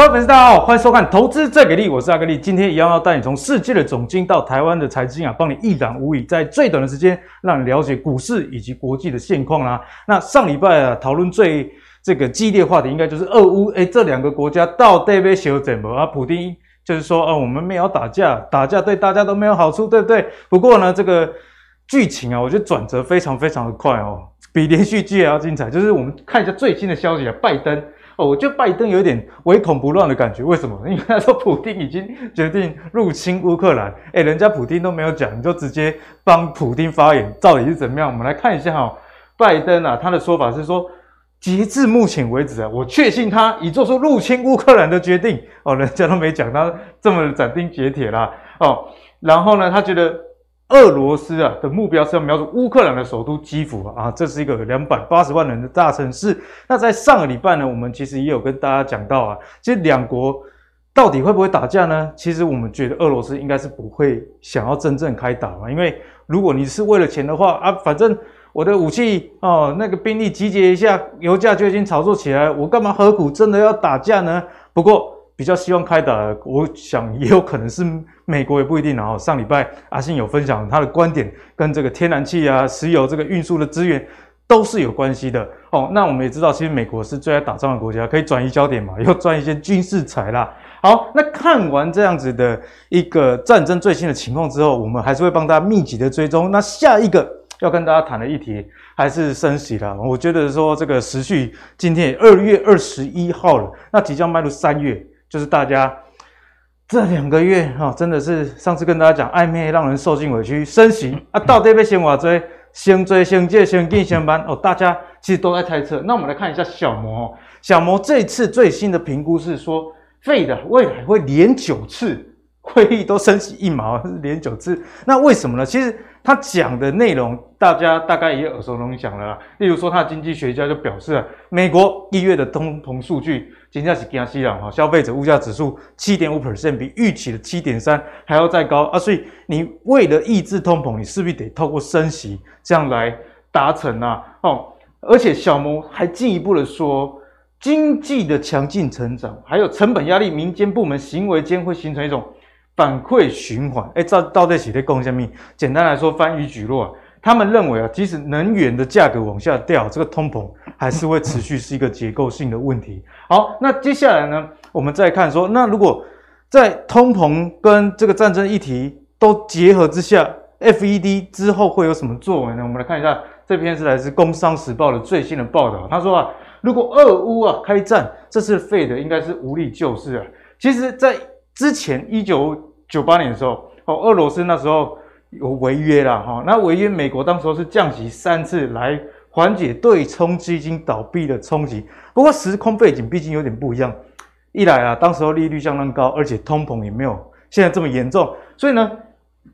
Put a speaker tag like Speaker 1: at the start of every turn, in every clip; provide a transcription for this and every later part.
Speaker 1: 各位粉丝，大家好，欢迎收看《投资最给力》，我是阿格力。今天一样要带你从世界的总经到台湾的财经啊，帮你一览无遗，在最短的时间让你了解股市以及国际的现况啦。那上礼拜啊，讨论最这个激烈话题，应该就是俄乌，诶这两个国家到底要修怎么啊？普丁就是说，哦，我们没有打架，打架对大家都没有好处，对不对？不过呢，这个剧情啊，我觉得转折非常非常的快哦，比连续剧还要精彩。就是我们看一下最新的消息啊，拜登。哦，我觉得拜登有点唯恐不乱的感觉，为什么？因为他说普丁已经决定入侵乌克兰，诶人家普丁都没有讲，你就直接帮普丁发言，到底是怎么样？我们来看一下哈，拜登啊，他的说法是说，截至目前为止啊，我确信他已做出入侵乌克兰的决定。哦，人家都没讲他这么斩钉截铁啦。哦，然后呢，他觉得。俄罗斯啊的目标是要瞄准乌克兰的首都基辅啊，这是一个两百八十万人的大城市。那在上个礼拜呢，我们其实也有跟大家讲到啊，其实两国到底会不会打架呢？其实我们觉得俄罗斯应该是不会想要真正开打嘛，因为如果你是为了钱的话啊，反正我的武器哦，那个兵力集结一下，油价就已经炒作起来，我干嘛何苦真的要打架呢？不过。比较希望开打，我想也有可能是美国，也不一定。然后上礼拜阿信有分享他的观点，跟这个天然气啊、石油这个运输的资源都是有关系的哦。那我们也知道，其实美国是最爱打仗的国家，可以转移焦点嘛，要赚一些军事财啦。好，那看完这样子的一个战争最新的情况之后，我们还是会帮大家密集的追踪。那下一个要跟大家谈的议题还是升息啦。我觉得说这个时序今天二月二十一号了，那即将迈入三月。就是大家这两个月哈，真的是上次跟大家讲暧昧，让人受尽委屈。升息啊，到底被先挖追，先追先借，先进先搬哦。大家其实都在猜测。那我们来看一下小摩哦，小摩这次最新的评估是说肺的未来会连九次会议都升息一毛，连九次。那为什么呢？其实。他讲的内容，大家大概也耳熟能详了啦。例如说，他的经济学家就表示啊，美国一月的通膨数据，真的是惊死人哈，消费者物价指数七点五 percent，比预期的七点三还要再高啊。所以你为了抑制通膨，你势必得透过升息这样来达成啊。哦，而且小摩还进一步的说，经济的强劲成长，还有成本压力，民间部门行为间会形成一种。反馈循环，哎，这到底是在讲什么？简单来说，番禺举落啊，他们认为啊，即使能源的价格往下掉，这个通膨还是会持续是一个结构性的问题。好，那接下来呢，我们再看说，那如果在通膨跟这个战争议题都结合之下，FED 之后会有什么作为呢？我们来看一下，这篇是来自《工商时报》的最新的报道。他说啊，如果俄乌啊开战，这次 Fed 应该是无力救市啊。其实，在之前一九九八年的时候，哦，俄罗斯那时候有违约啦，哈，那违约，美国当时候是降息三次来缓解对冲基金倒闭的冲击。不过时空背景毕竟有点不一样，一来啊，当时候利率相当高，而且通膨也没有现在这么严重，所以呢，《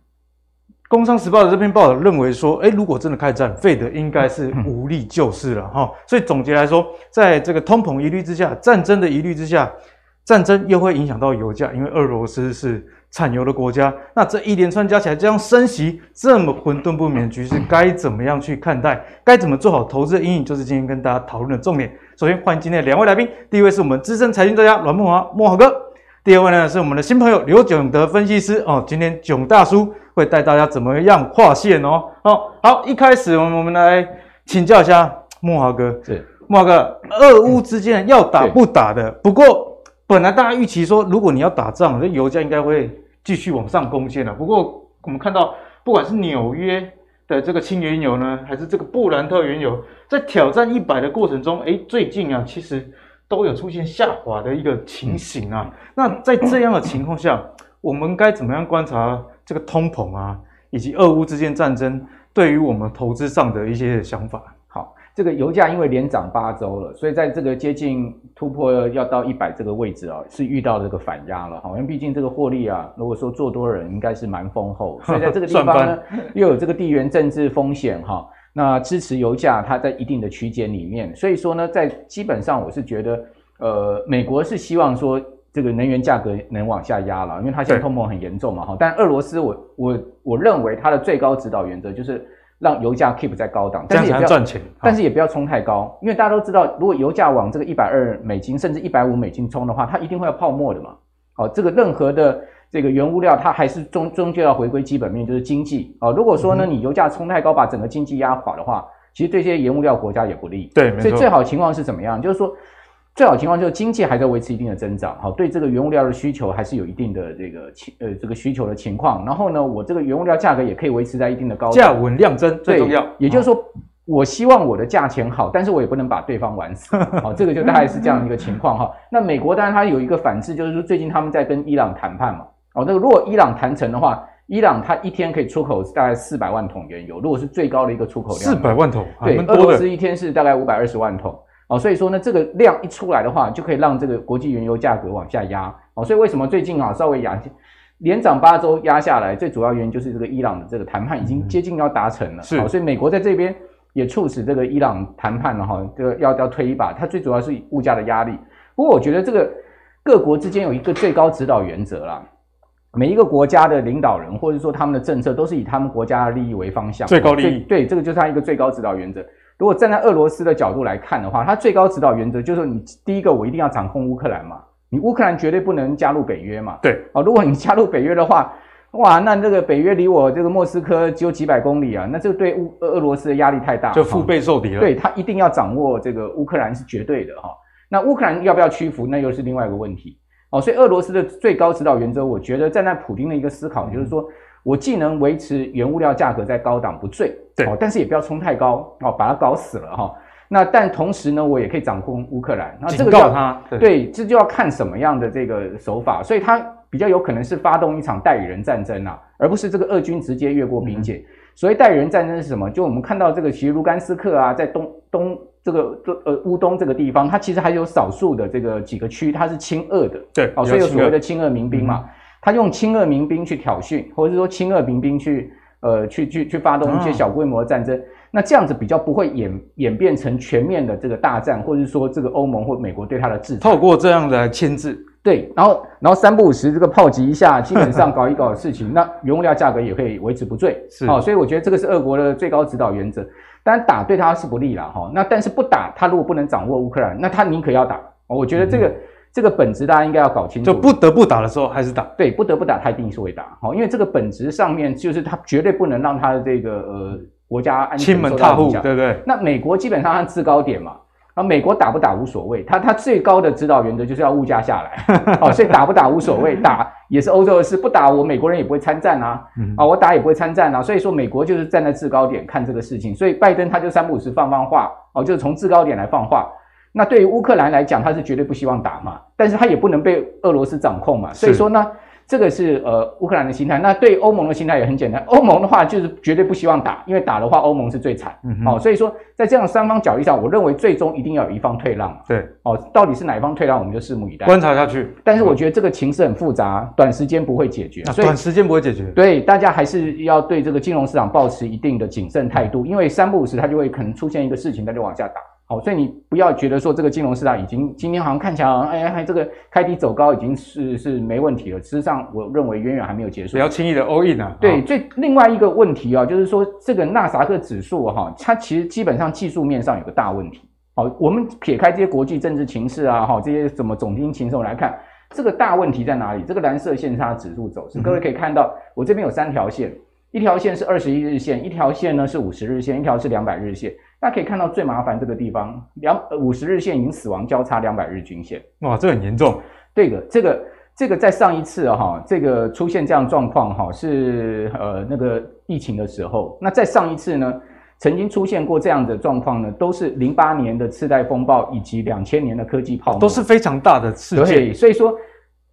Speaker 1: 工商时报》的这篇报道认为说，诶，如果真的开战，费德应该是无力救市了，哈。所以总结来说，在这个通膨疑虑之下，战争的疑虑之下。战争又会影响到油价，因为俄罗斯是产油的国家。那这一连串加起来，这样升息这么混沌不明的局势，该怎么样去看待？该怎么做好投资的阴影，就是今天跟大家讨论的重点。首先欢迎今天的两位来宾，第一位是我们资深财经专家阮慕驊慕驊哥，第二位呢是我们的新朋友刘炯德分析师哦。今天炯大叔会带大家怎么样划线哦。哦，好，一开始我们我们来请教一下慕驊哥，是慕驊哥，俄乌之间要打不打的？不过。本来大家预期说，如果你要打仗，这油价应该会继续往上攻坚了。不过我们看到，不管是纽约的这个轻原油呢，还是这个布兰特原油，在挑战一百的过程中，诶，最近啊，其实都有出现下滑的一个情形啊。那在这样的情况下，我们该怎么样观察这个通膨啊，以及俄乌之间战争对于我们投资上的一些想法？
Speaker 2: 这个油价因为连涨八周了，所以在这个接近突破要到一百这个位置啊，是遇到这个反压了哈。因为毕竟这个获利啊，如果说做多人应该是蛮丰厚，所以在这个地方呢 又有这个地缘政治风险哈。那支持油价它在一定的区间里面，所以说呢，在基本上我是觉得，呃，美国是希望说这个能源价格能往下压了，因为它现在通膨很严重嘛哈。但俄罗斯我我我认为它的最高指导原则就是。让油价 keep 在高档，
Speaker 1: 但是也不要赚钱，
Speaker 2: 但是也不要冲太高，因为大家都知道，如果油价往这个一百二美金甚至一百五美金冲的话，它一定会要泡沫的嘛。好，这个任何的这个原物料，它还是终终究要回归基本面，就是经济。哦，如果说呢，你油价冲太高，把整个经济压垮的话，其实对这些原物料国家也不利。
Speaker 1: 对，没错。
Speaker 2: 所以最好情况是怎么样？就是说，最好情况就是经济还在维持一定的增长。好，对这个原物料的需求还是有一定的这个情呃这个需求的情况。然后呢，我这个原物料价格也可以维持在一定的高
Speaker 1: 价稳量增最重要。
Speaker 2: 也就是说。我希望我的价钱好，但是我也不能把对方玩死。好，这个就大概是这样一个情况哈。那美国当然它有一个反制，就是说最近他们在跟伊朗谈判嘛。哦，那个如果伊朗谈成的话，伊朗它一天可以出口大概四百万桶原油，如果是最高的一个出口量，
Speaker 1: 四百万桶，
Speaker 2: 对，俄罗斯一天是大概五百二十万桶。哦，所以说呢，这个量一出来的话，就可以让这个国际原油价格往下压。哦，所以为什么最近啊稍微压连涨八周压下来，最主要原因就是这个伊朗的这个谈判已经接近要达成了。是，所以美国在这边。也促使这个伊朗谈判了哈，这个要要推一把。它最主要是物价的压力。不过我觉得这个各国之间有一个最高指导原则啦，每一个国家的领导人或者说他们的政策都是以他们国家的利益为方向。
Speaker 1: 最高利益。
Speaker 2: 对，这个就是它一个最高指导原则。如果站在俄罗斯的角度来看的话，它最高指导原则就是说，你第一个我一定要掌控乌克兰嘛，你乌克兰绝对不能加入北约嘛。
Speaker 1: 对。
Speaker 2: 哦，如果你加入北约的话。哇，那这个北约离我这个莫斯科只有几百公里啊，那这个对乌俄罗斯的压力太大，
Speaker 1: 就腹背受敌了。
Speaker 2: 对，他一定要掌握这个乌克兰是绝对的哈。那乌克兰要不要屈服，那又是另外一个问题。哦，所以俄罗斯的最高指导原则，我觉得站在普京的一个思考，就是说我既能维持原物料价格在高档不坠，对，但是也不要冲太高，哦，把它搞死了哈。那但同时呢，我也可以掌控乌克兰。那这个
Speaker 1: 警告他，
Speaker 2: 对，这就要看什么样的这个手法，所以他。比较有可能是发动一场代理人战争啊，而不是这个俄军直接越过边界。所谓代理人战争是什么？就我们看到这个其实卢甘斯克啊，在东东这个呃乌东这个地方，它其实还有少数的这个几个区，它是亲俄的。
Speaker 1: 对，
Speaker 2: 哦，所以有所谓的亲俄民兵嘛，他用亲俄民兵去挑衅，或者是说亲俄民兵去呃去去去发动一些小规模的战争。那这样子比较不会演演变成全面的这个大战，或者是说这个欧盟或美国对他的制裁。
Speaker 1: 透过这样的来牵制。
Speaker 2: 对，然后然后三不五时这个炮击一下，基本上搞一搞的事情，那原物料价格也可以维持不坠。是，好，所以我觉得这个是俄国的最高指导原则。当然打对他是不利了哈，那但是不打，他如果不能掌握乌克兰，那他宁可要打。我觉得这个、嗯、这个本质大家应该要搞清楚。
Speaker 1: 就不得不打的时候还是打。
Speaker 2: 对，不得不打，他一定是会打。好，因为这个本质上面就是他绝对不能让他的这个呃国家安全
Speaker 1: 亲门踏户，对不对？
Speaker 2: 那美国基本上它制高点嘛。啊，美国打不打无所谓，他他最高的指导原则就是要物价下来，哦，所以打不打无所谓，打也是欧洲的事，不打我美国人也不会参战啊，啊，我打也不会参战啊，所以说美国就是站在制高点看这个事情，所以拜登他就三不五时放放话，哦，就是从制高点来放话，那对于乌克兰来讲，他是绝对不希望打嘛，但是他也不能被俄罗斯掌控嘛，所以说呢。这个是呃乌克兰的心态，那对欧盟的心态也很简单。欧盟的话就是绝对不希望打，因为打的话欧盟是最惨。哦，所以说在这样三方角力上，我认为最终一定要有一方退让。
Speaker 1: 对，
Speaker 2: 哦，到底是哪一方退让，我们就拭目以待，
Speaker 1: 观察下去。
Speaker 2: 但是我觉得这个情势很复杂，短时间不会解决。
Speaker 1: 所以短时间不会解决。
Speaker 2: 对，大家还是要对这个金融市场保持一定的谨慎态度，因为三不五时它就会可能出现一个事情，它就往下打。好，所以你不要觉得说这个金融市场已经今天好像看起来，哎呀，这个开低走高已经是是没问题了。事实上，我认为远远还没有结束。
Speaker 1: 不要轻易的 all in 啊。
Speaker 2: 对，最另外一个问题啊，就是说这个纳萨克指数哈，它其实基本上技术面上有个大问题。好，我们撇开这些国际政治情势啊，哈，这些什么总经情势来看，这个大问题在哪里？这个蓝色线是它指数走势，各位可以看到，我这边有三条线，一条线是二十一日线，一条线呢是五十日线，一条是两百日线。大家可以看到最麻烦这个地方，两五十日线已经死亡交叉两百日均线，
Speaker 1: 哇，这很严重。
Speaker 2: 对的，这个这个在上一次哈，这个出现这样状况哈，是呃那个疫情的时候。那在上一次呢，曾经出现过这样的状况呢，都是零八年的次贷风暴以及两千年的科技泡沫，
Speaker 1: 都是非常大的事件。
Speaker 2: 对，所以说。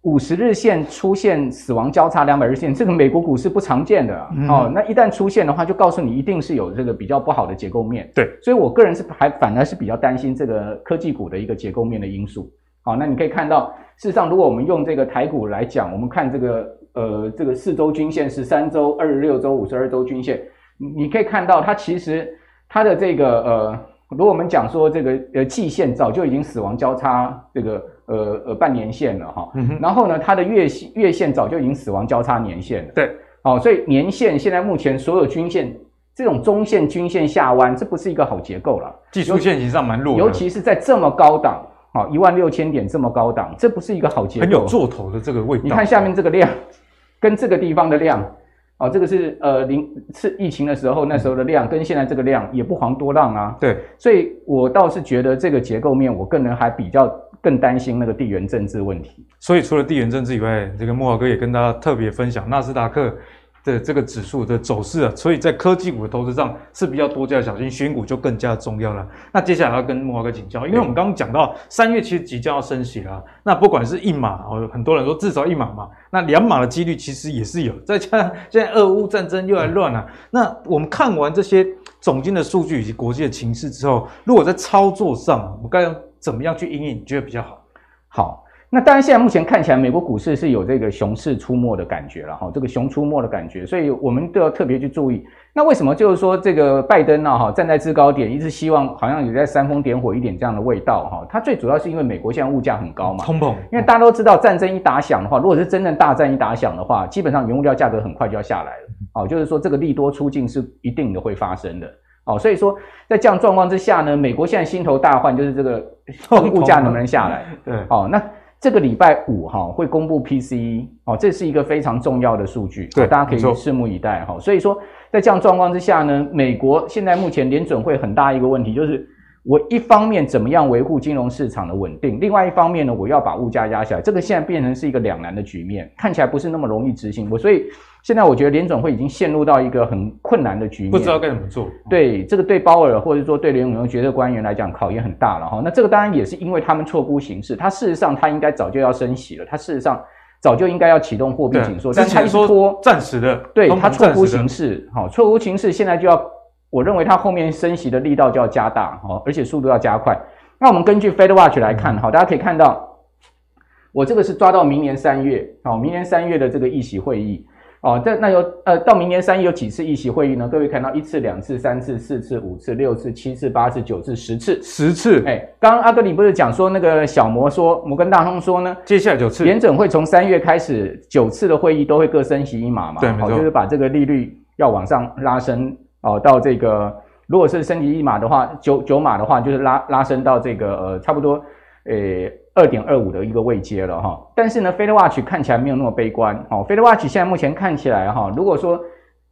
Speaker 2: 五十日线出现死亡交叉两百日线，这个美国股市不常见的、嗯、哦。那一旦出现的话，就告诉你一定是有这个比较不好的结构面。
Speaker 1: 对，
Speaker 2: 所以我个人是还反而是比较担心这个科技股的一个结构面的因素。好，那你可以看到，事实上如果我们用这个台股来讲，我们看这个呃这个四周均线、十三周、二十六周、五十二周均线，你可以看到它其实它的这个呃，如果我们讲说这个呃季线早就已经死亡交叉这个。呃呃，半年线了哈，嗯、然后呢，它的月线月线早就已经死亡交叉年线了。
Speaker 1: 对，
Speaker 2: 好、哦，所以年线现在目前所有均线这种中线均线下弯，这不是一个好结构了。
Speaker 1: 技术线型上蛮弱的，
Speaker 2: 尤其是在这么高档，好一万六千点这么高档，这不是一个好结构。
Speaker 1: 很有做头的这个味道。
Speaker 2: 你看下面这个量，跟这个地方的量，哦，这个是呃零次疫情的时候那时候的量，跟现在这个量也不遑多让啊。
Speaker 1: 对，
Speaker 2: 所以我倒是觉得这个结构面，我个人还比较更担心那个地缘政治问题。
Speaker 1: 所以除了地缘政治以外，这个慕驊哥也跟大家特别分享纳斯达克。的这个指数的走势啊，所以在科技股的投资上是比较多加小心，选股就更加重要了。那接下来要跟慕驊哥请教，因为我们刚刚讲到三月其实即将要升息了，那不管是一码哦，很多人说至少一码嘛，那两码的几率其实也是有。再加上现在俄乌战争又来乱了，那我们看完这些总经的数据以及国际的情势之后，如果在操作上，我们该怎么样去应应，你觉得比较好？
Speaker 2: 好。那当然，现在目前看起来，美国股市是有这个熊市出没的感觉了哈，这个熊出没的感觉，所以我们都要特别去注意。那为什么就是说这个拜登呢哈，站在制高点，一直希望好像有在煽风点火一点这样的味道哈？他最主要是因为美国现在物价很高嘛，
Speaker 1: 通膨。
Speaker 2: 因为大家都知道，战争一打响的话，如果是真正大战一打响的话，基本上原物料价格很快就要下来了。哦，就是说这个利多出尽是一定的会发生的。哦，所以说在这样状况之下呢，美国现在心头大患就是这个物价能不能下来？
Speaker 1: 对，
Speaker 2: 哦，那。这个礼拜五哈会公布 PCE 哦，这是一个非常重要的数据，
Speaker 1: 对，
Speaker 2: 大家可以拭目以待哈。所以说，在这样状况之下呢，美国现在目前联准会很大一个问题就是，我一方面怎么样维护金融市场的稳定，另外一方面呢，我要把物价压下来，这个现在变成是一个两难的局面，看起来不是那么容易执行。我所以。现在我觉得联总会已经陷入到一个很困难的局面，
Speaker 1: 不知道该怎么做。
Speaker 2: 对，这个对鲍尔或者说对联总会决策官员来讲考验很大了哈。那这个当然也是因为他们错估形势，他事实上他应该早就要升息了，他事实上早就应该要启动货币紧缩，但他一拖
Speaker 1: 暂时的，
Speaker 2: 对他错估形势，好，错估形势现在就要，我认为他后面升息的力道就要加大，好，而且速度要加快。那我们根据 Fed Watch 来看，好，大家可以看到，我这个是抓到明年三月，好，明年三月的这个议席会议。哦，这那有呃，到明年三月有几次议席会议呢？各位看到一次、两次、三次、四次、五次、六次、七次、八次、九次、十次，
Speaker 1: 十次。
Speaker 2: 哎，刚刚阿哥你不是讲说那个小摩说摩根大通说呢？
Speaker 1: 接下来九次，
Speaker 2: 联准会从三月开始九次的会议都会各升息一码嘛？
Speaker 1: 对，没错。
Speaker 2: 就是把这个利率要往上拉升哦，到这个如果是升级一码的话，九九码的话，就是拉拉升到这个呃差不多呃。二点二五的一个位阶了哈，但是呢，FedWatch 看起来没有那么悲观。哦，FedWatch 现在目前看起来哈，如果说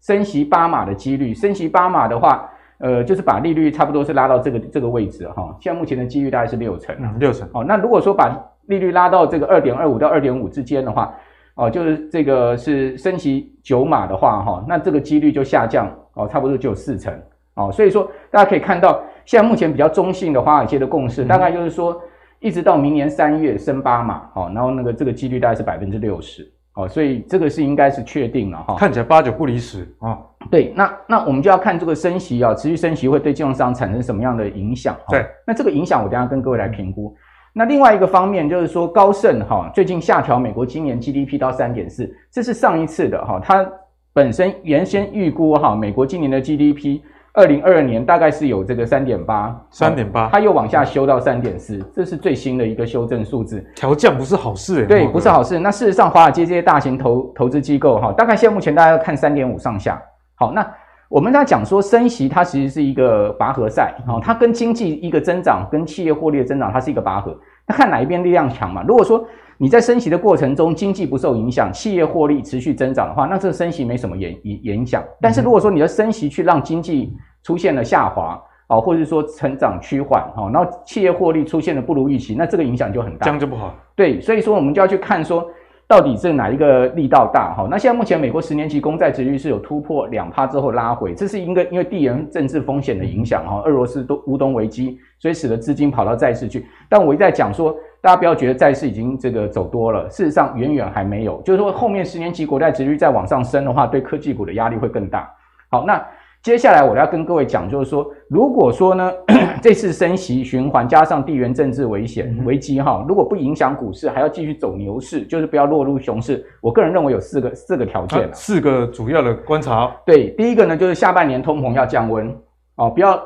Speaker 2: 升息八码的几率，升息八码的话，呃，就是把利率差不多是拉到这个这个位置哈。现在目前的几率大概是六成，
Speaker 1: 六成。
Speaker 2: 哦，那如果说把利率拉到这个二点二五到二点五之间的话，哦，就是这个是升息九码的话哈，那这个几率就下降哦，差不多就有四成。哦，所以说大家可以看到，现在目前比较中性的华尔街的共识，大概就是说。一直到明年三月升八码，好，然后那个这个几率大概是百分之六十，好，所以这个是应该是确定了哈。
Speaker 1: 看起来八九不离十啊。
Speaker 2: 对，那那我们就要看这个升息啊，持续升息会对金融商产生什么样的影响？
Speaker 1: 对，
Speaker 2: 那这个影响我等下跟各位来评估。那另外一个方面就是说，高盛哈最近下调美国今年 GDP 到三点四，这是上一次的哈，它本身原先预估哈美国今年的 GDP。二零二二年大概是有这个三点八，
Speaker 1: 三点八，
Speaker 2: 它又往下修到三点四，这是最新的一个修正数字。
Speaker 1: 调降不是好事诶，
Speaker 2: 对，不是好事。那事实上，华尔街这些大型投投资机构哈，大概现在目前大家要看三点五上下。好，那我们在讲说升息，它其实是一个拔河赛，好，它跟经济一个增长，跟企业获利的增长，它是一个拔河。那看哪一边力量强嘛？如果说你在升息的过程中，经济不受影响，企业获利持续增长的话，那这个升息没什么影影影响。但是如果说你的升息去让经济出现了下滑，啊，或者是说成长趋缓，哈，然后企业获利出现了不如预期，那这个影响就很大，
Speaker 1: 这样就不好。
Speaker 2: 对，所以说我们就要去看说，到底是哪一个力道大，哈。那现在目前美国十年期公债殖率是有突破两趴之后拉回，这是一个因为地缘政治风险的影响，哈，俄罗斯都乌东危机，所以使得资金跑到债市去。但我一再讲说。大家不要觉得债市已经这个走多了，事实上远远还没有。就是说，后面十年期国债殖率再往上升的话，对科技股的压力会更大。好，那接下来我要跟各位讲，就是说，如果说呢，这次升息循环加上地缘政治危险危机哈，如果不影响股市，还要继续走牛市，就是不要落入熊市。我个人认为有四个四个条件，
Speaker 1: 四个主要的观察。
Speaker 2: 对，第一个呢，就是下半年通膨要降温哦，不要。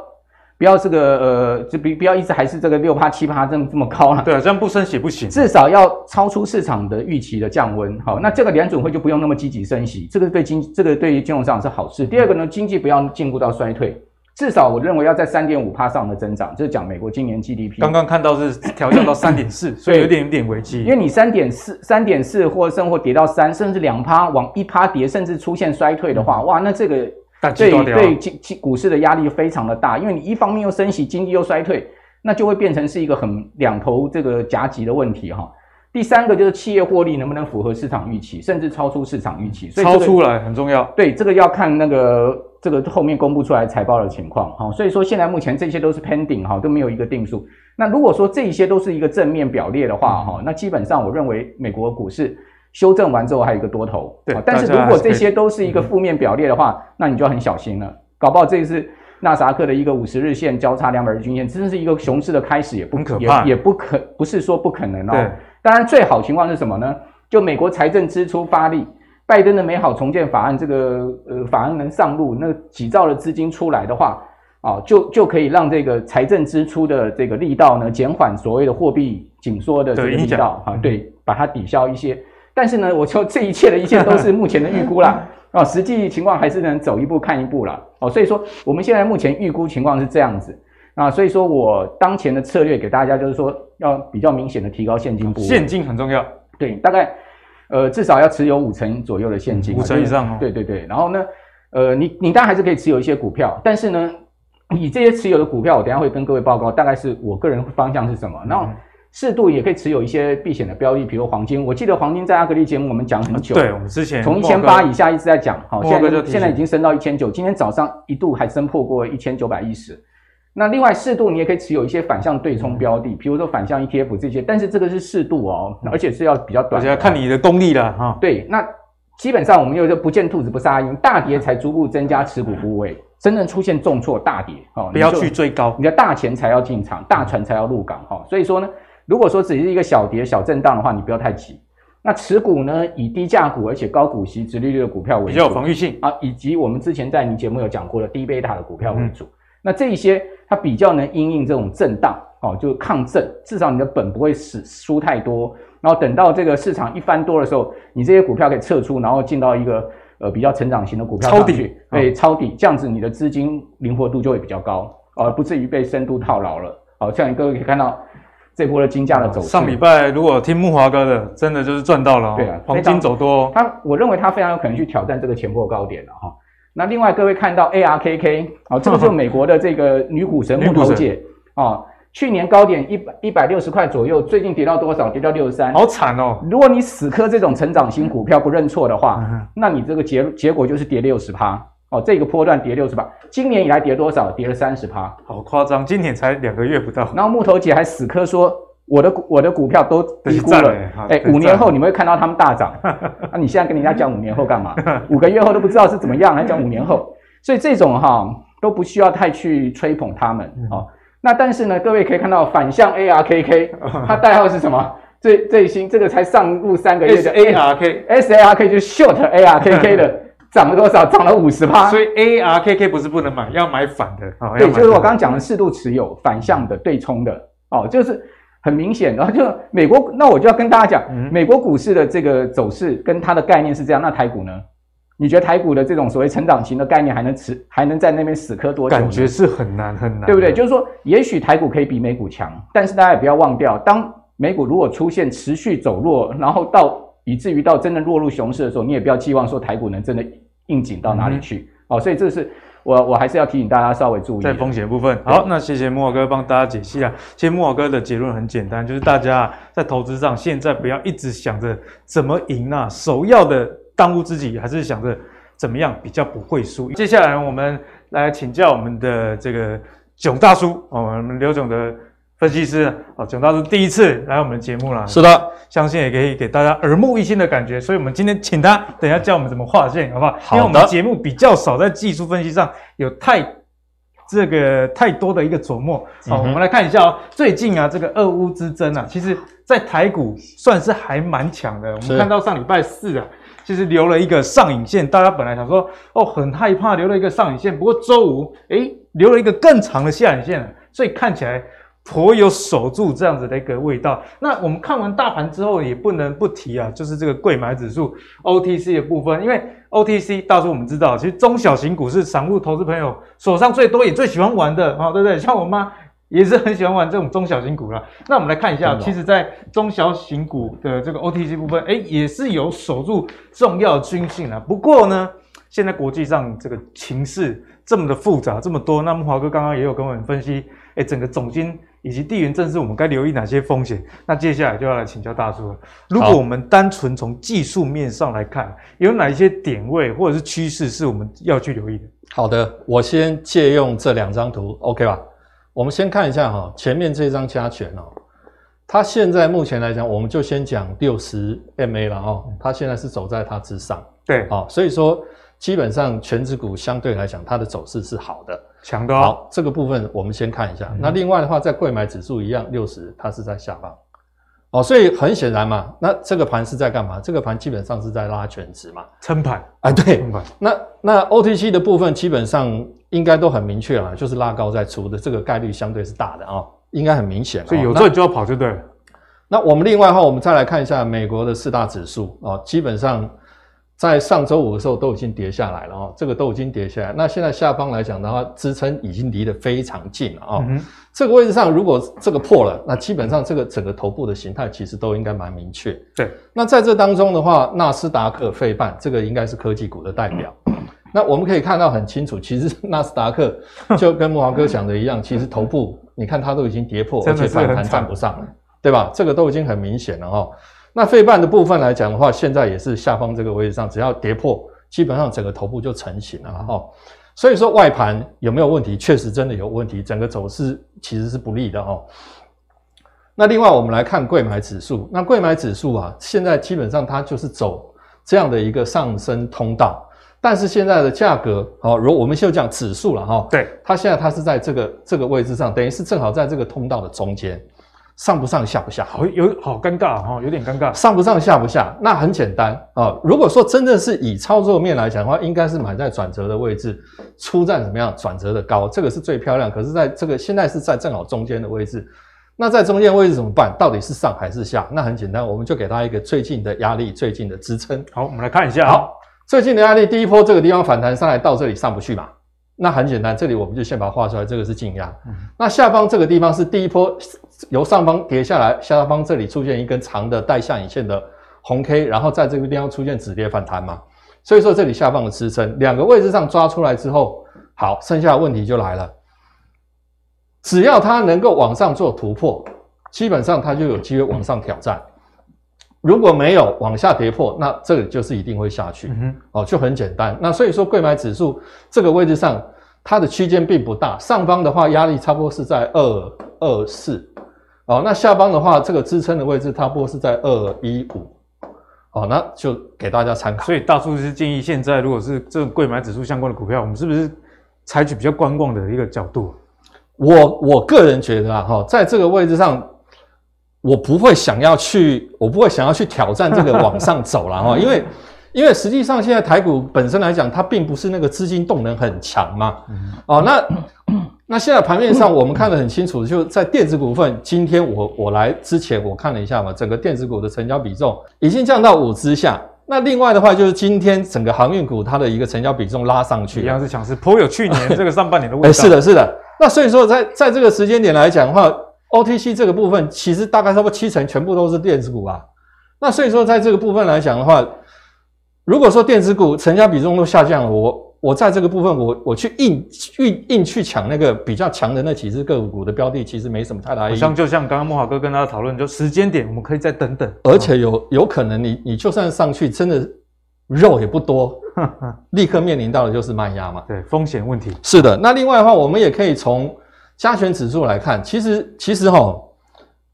Speaker 2: 不要这个呃，就不不要一直还是这个六趴七趴这么这么高了。
Speaker 1: 对啊，这样不升息不行。
Speaker 2: 至少要超出市场的预期的降温。好，那这个联准会就不用那么积极升息，这个对经这个对于金融市场是好事。第二个呢，经济不要进入到衰退，至少我认为要在三点五趴上的增长，这是讲美国今年 GDP。
Speaker 1: 刚刚看到是调降到三点四，所以有点有点危机。
Speaker 2: 因为你三点四三点四或甚或跌到三，甚至两趴往一趴跌，甚至出现衰退的话，嗯、哇，那这个。对对，经经股市的压力非常的大，因为你一方面又升息，经济又衰退，那就会变成是一个很两头这个夹击的问题哈。第三个就是企业获利能不能符合市场预期，甚至超出市场预期，所以、这个、
Speaker 1: 超出来很重要。
Speaker 2: 对，这个要看那个这个后面公布出来财报的情况哈。所以说现在目前这些都是 pending 哈，都没有一个定数。那如果说这些都是一个正面表列的话哈，那基本上我认为美国股市。修正完之后还有一个多头，对。但是如果这些都是一个负面表列的话，那你就要很小心了。搞不好这一次纳斯达克的一个五十日线交叉两百日均线，真是一个熊市的开始，也不可也也不可不是说不可能哦。对。当然最好情况是什么呢？就美国财政支出发力，拜登的美好重建法案这个呃法案能上路，那几兆的资金出来的话，啊，就就可以让这个财政支出的这个力道呢减缓所谓的货币紧缩的这个力道啊，对，把它抵消一些。但是呢，我说这一切的一切都是目前的预估啦，哦，实际情况还是能走一步看一步啦，哦，所以说我们现在目前预估情况是这样子，啊，所以说我当前的策略给大家就是说要比较明显的提高现金部位，
Speaker 1: 现金很重要，
Speaker 2: 对，大概呃至少要持有五成左右的现金，
Speaker 1: 五成以上哦，
Speaker 2: 对对对，然后呢，呃，你你当然还是可以持有一些股票，但是呢，你这些持有的股票，我等一下会跟各位报告，大概是我个人方向是什么，然后。适度也可以持有一些避险的标的，比如黄金。我记得黄金在阿格力节目我们讲很久，
Speaker 1: 对，我们之前
Speaker 2: 从一千八以下一直在讲，好，现在现在已经升到一千九，今天早上一度还升破过一千九百一十。那另外适度你也可以持有一些反向对冲标的，比如说反向 ETF 这些，但是这个是适度哦，而且是要比较短，
Speaker 1: 而且要看你的功力了哈。
Speaker 2: 对，那基本上我们又就不见兔子不撒鹰，大跌才逐步增加持股部位，真正出现重挫大跌哦，
Speaker 1: 不要去追高，
Speaker 2: 你的大钱才要进场，大船才要入港哈。所以说呢。如果说只是一个小跌小震荡的话，你不要太急。那持股呢，以低价股而且高股息、殖利率的股票为主，
Speaker 1: 比较有防御性
Speaker 2: 啊，以及我们之前在你节目有讲过的低贝塔的股票为主。嗯、那这一些它比较能因应这种震荡哦，就抗震，至少你的本不会死输太多。然后等到这个市场一翻多的时候，你这些股票可以撤出，然后进到一个呃比较成长型的股票上去，抄底，对，抄底，这样子你的资金灵活度就会比较高，而不至于被深度套牢了。好，像各位可以看到。这波的金价的走势，
Speaker 1: 上礼拜如果听木华哥的，真的就是赚到了、哦。
Speaker 2: 对啊，
Speaker 1: 黄金走多，
Speaker 2: 他我认为他非常有可能去挑战这个前波高点了哈。那另外各位看到 ARKK 啊，这个就是美国的这个女股神 木头姐啊，去年高点一百一百六十块左右，最近跌到多少？跌到六十三，
Speaker 1: 好惨哦。
Speaker 2: 如果你死磕这种成长型股票不认错的话，嗯、那你这个结结果就是跌六十趴。哦，这个波段跌六十趴，今年以来跌多少？跌了三十趴，
Speaker 1: 好夸张！今年才两个月不到。
Speaker 2: 然后木头姐还死磕说，我的股我的股票都低估了，哎，五年后你们会看到他们大涨。那、啊、你现在跟人家讲五年后干嘛？五个月后都不知道是怎么样，还讲五年后？所以这种哈、哦、都不需要太去吹捧他们。哦，那但是呢，各位可以看到反向 ARKK，它代号是什么？最最新这个才上路三个月的 ARK，SARK 就是 Short ARKK 的。涨了多少？涨了五十趴。
Speaker 1: 所以 ARKK 不是不能买，要买反的。哦、
Speaker 2: 对，就是我刚刚讲的适度持有反向的对冲的哦，就是很明显。然后就美国，那我就要跟大家讲，嗯、美国股市的这个走势跟它的概念是这样。那台股呢？你觉得台股的这种所谓成长型的概念还能持，还能在那边死磕多久？
Speaker 1: 感觉是很难很难，
Speaker 2: 对不对？就是说，也许台股可以比美股强，但是大家也不要忘掉，当美股如果出现持续走弱，然后到以至于到真的落入熊市的时候，你也不要寄望说台股能真的。应景到哪里去？嗯、哦，所以这是我我还是要提醒大家稍微注意
Speaker 1: 在风险部分。好，那谢谢木华哥帮大家解析啊。其实木华哥的结论很简单，就是大家在投资上现在不要一直想着怎么赢啊，首要的当务之急还是想着怎么样比较不会输。接下来我们来请教我们的这个囧大叔哦，我们刘总的。分析师哦，囧大叔第一次来我们的节目了，
Speaker 3: 是的，
Speaker 1: 相信也可以给大家耳目一新的感觉，所以我们今天请他等一下教我们怎么画线，好不好？
Speaker 3: 好的。
Speaker 1: 因为我们节目比较少在技术分析上有太这个太多的一个琢磨。好，我们来看一下哦，最近啊，这个俄乌之争啊，其实在台股算是还蛮强的。我们看到上礼拜四啊，其实留了一个上影线，大家本来想说哦很害怕留了一个上影线，不过周五诶留了一个更长的下影线，所以看起来。颇有守住这样子的一个味道。那我们看完大盘之后，也不能不提啊，就是这个贵买指数 OTC 的部分，因为 OTC 大叔我们知道，其实中小型股是散户投资朋友手上最多也最喜欢玩的啊，对不对？像我妈也是很喜欢玩这种中小型股啦。那我们来看一下，其实，在中小型股的这个 OTC 部分，诶，也是有守住重要的军训啊。不过呢，现在国际上这个情势这么的复杂，这么多，那木华哥刚刚也有跟我们分析，诶，整个总经。以及地缘政治，我们该留意哪些风险？那接下来就要来请教大叔了。如果我们单纯从技术面上来看，有哪一些点位或者是趋势是我们要去留意的？
Speaker 3: 好的，我先借用这两张图，OK 吧？我们先看一下哈，前面这张加权哦，它现在目前来讲，我们就先讲六十 MA 了哦，它现在是走在它之上，
Speaker 1: 对，
Speaker 3: 好，所以说基本上全指股相对来讲，它的走势是好的。
Speaker 1: 强的
Speaker 3: 好，这个部分我们先看一下。嗯、那另外的话，在柜买指数一样，六十它是在下方，哦，所以很显然嘛，那这个盘是在干嘛？这个盘基本上是在拉全值嘛，
Speaker 1: 撑盘
Speaker 3: 啊，对，撑盘。那那 OTC 的部分基本上应该都很明确了，就是拉高再出的这个概率相对是大的啊、哦，应该很明显。
Speaker 1: 所以有赚就要跑就对了。
Speaker 3: 那我们另外的话，我们再来看一下美国的四大指数哦，基本上。在上周五的时候都已经跌下来了哦，这个都已经跌下来。那现在下方来讲的话，支撑已经离得非常近了哦。嗯、这个位置上如果这个破了，那基本上这个整个头部的形态其实都应该蛮明确。
Speaker 1: 对。
Speaker 3: 那在这当中的话，纳斯达克费半这个应该是科技股的代表。嗯、那我们可以看到很清楚，其实纳斯达克就跟慕驊哥讲的一样，其实头部你看它都已经跌破，而且反弹站不上了，对吧？这个都已经很明显了哦。那费半的部分来讲的话，现在也是下方这个位置上，只要跌破，基本上整个头部就成型了哈。所以说外盘有没有问题？确实真的有问题，整个走势其实是不利的哈。那另外我们来看柜买指数，那柜买指数啊，现在基本上它就是走这样的一个上升通道，但是现在的价格，好，如果我们就讲指数了哈，
Speaker 1: 对，
Speaker 3: 它现在它是在这个这个位置上，等于是正好在这个通道的中间。上不上下不下，好
Speaker 1: 有好尴尬哈，有点尴尬。
Speaker 3: 上不上下不下，那很简单啊。如果说真的是以操作面来讲的话，应该是买在转折的位置，出在怎么样转折的高，这个是最漂亮。可是在这个现在是在正好中间的位置，那在中间位置怎么办？到底是上还是下？那很简单，我们就给它一个最近的压力，最近的支撑。
Speaker 1: 好，我们来看一下。
Speaker 3: 好，最近的压力，第一波这个地方反弹上来到这里上不去嘛？那很简单，这里我们就先把它画出来，这个是静压。嗯、那下方这个地方是第一波。由上方跌下来，下方这里出现一根长的带下影线的红 K，然后在这个地方出现止跌反弹嘛，所以说这里下方的支撑两个位置上抓出来之后，好，剩下的问题就来了，只要它能够往上做突破，基本上它就有机会往上挑战，如果没有往下跌破，那这个就是一定会下去，嗯哦，就很简单。那所以说贵买指数这个位置上，它的区间并不大，上方的话压力差不多是在二二四。哦，那下方的话，这个支撑的位置差不多是在二一五，哦，那就给大家参考。
Speaker 1: 所以大叔是建议，现在如果是这个柜买指数相关的股票，我们是不是采取比较观望的一个角度？
Speaker 3: 我我个人觉得啊，哈，在这个位置上，我不会想要去，我不会想要去挑战这个往上走了哈，因为因为实际上现在台股本身来讲，它并不是那个资金动能很强嘛，哦，那。那现在盘面上我们看得很清楚，就在电子股份，今天我我来之前我看了一下嘛，整个电子股的成交比重已经降到五之下。那另外的话就是今天整个航运股它的一个成交比重拉上去，
Speaker 1: 一样是强势，颇有去年这个上半年的味道。
Speaker 3: 哎，是的，是的。那所以说在在这个时间点来讲的话，OTC 这个部分其实大概差不多七成全部都是电子股啊。那所以说在这个部分来讲的话，如果说电子股成交比重都下降了，我。我在这个部分我，我我去硬硬硬去抢那个比较强的那几只个股的标的，其实没什么太大意义。好
Speaker 1: 像就像刚刚莫华哥跟大家讨论，就时间点我们可以再等等，
Speaker 3: 而且有有可能你你就算上去，真的肉也不多，立刻面临到的就是卖压嘛。
Speaker 1: 对，风险问题。
Speaker 3: 是的，那另外的话，我们也可以从加权指数来看，其实其实哈，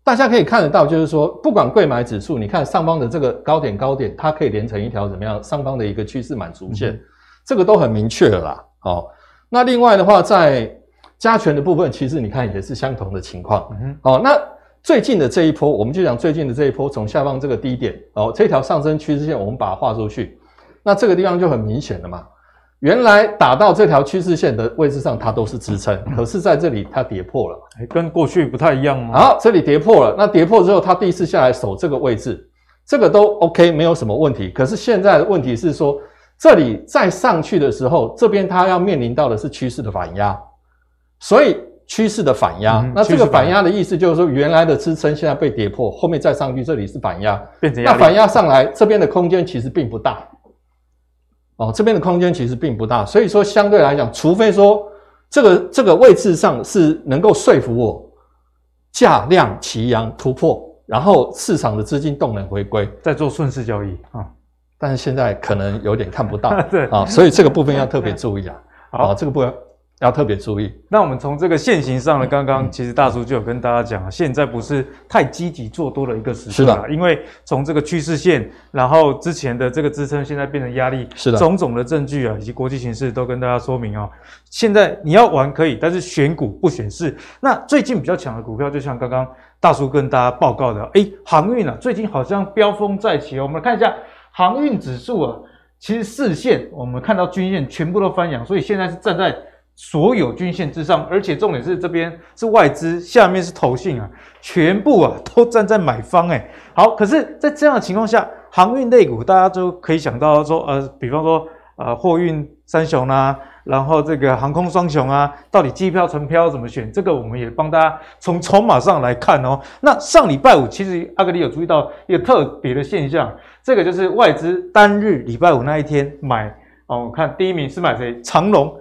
Speaker 3: 大家可以看得到，就是说不管贵买指数，你看上方的这个高点高点，它可以连成一条怎么样？上方的一个趋势满足线。嗯这个都很明确了啦，哦，那另外的话，在加权的部分，其实你看也是相同的情况，嗯哼，哦，那最近的这一波，我们就讲最近的这一波，从下方这个低点，哦，这条上升趋势线，我们把它画出去，那这个地方就很明显了嘛。原来打到这条趋势线的位置上，它都是支撑，可是在这里它跌破了，
Speaker 1: 跟过去不太一样吗？
Speaker 3: 好，这里跌破了，那跌破之后，它第一次下来守这个位置，这个都 OK，没有什么问题。可是现在的问题是说，这里再上去的时候，这边它要面临到的是趋势的反压，所以。趋势的反压，嗯、那这个反压的意思就是说，原来的支撑现在被跌破，后面再上去，这里是反压，变成压。那反压上来，这边的空间其实并不大。哦，这边的空间其实并不大，所以说相对来讲，除非说这个这个位置上是能够说服我价量齐扬突破，然后市场的资金动能回归，
Speaker 1: 再做顺势交易啊。
Speaker 3: 但是现在可能有点看不到，对啊，所以这个部分要特别注意啊。好，这个部分。要特别注意。
Speaker 1: 那我们从这个线型上呢，刚刚其实大叔就有跟大家讲，现在不是太积极做多的一个时刻。
Speaker 3: 了，
Speaker 1: 因为从这个趋势线，然后之前的这个支撑，现在变成压力。
Speaker 3: 是的，
Speaker 1: 种种的证据啊，以及国际形势都跟大家说明哦。现在你要玩可以，但是选股不选市。那最近比较强的股票，就像刚刚大叔跟大家报告的，诶，航运啊，最近好像飙风再起哦。我们来看一下航运指数啊，其实四线我们看到均线全部都翻阳，所以现在是站在。所有均线之上，而且重点是这边是外资，下面是投信啊，全部啊都站在买方哎。好，可是，在这样的情况下，航运类股大家就可以想到说，呃，比方说，呃，货运三雄啊，然后这个航空双雄啊，到底机票、船票怎么选？这个我们也帮大家从筹码上来看哦。那上礼拜五，其实阿格里有注意到一个特别的现象，这个就是外资单日礼拜五那一天买哦，我看第一名是买谁？长龙。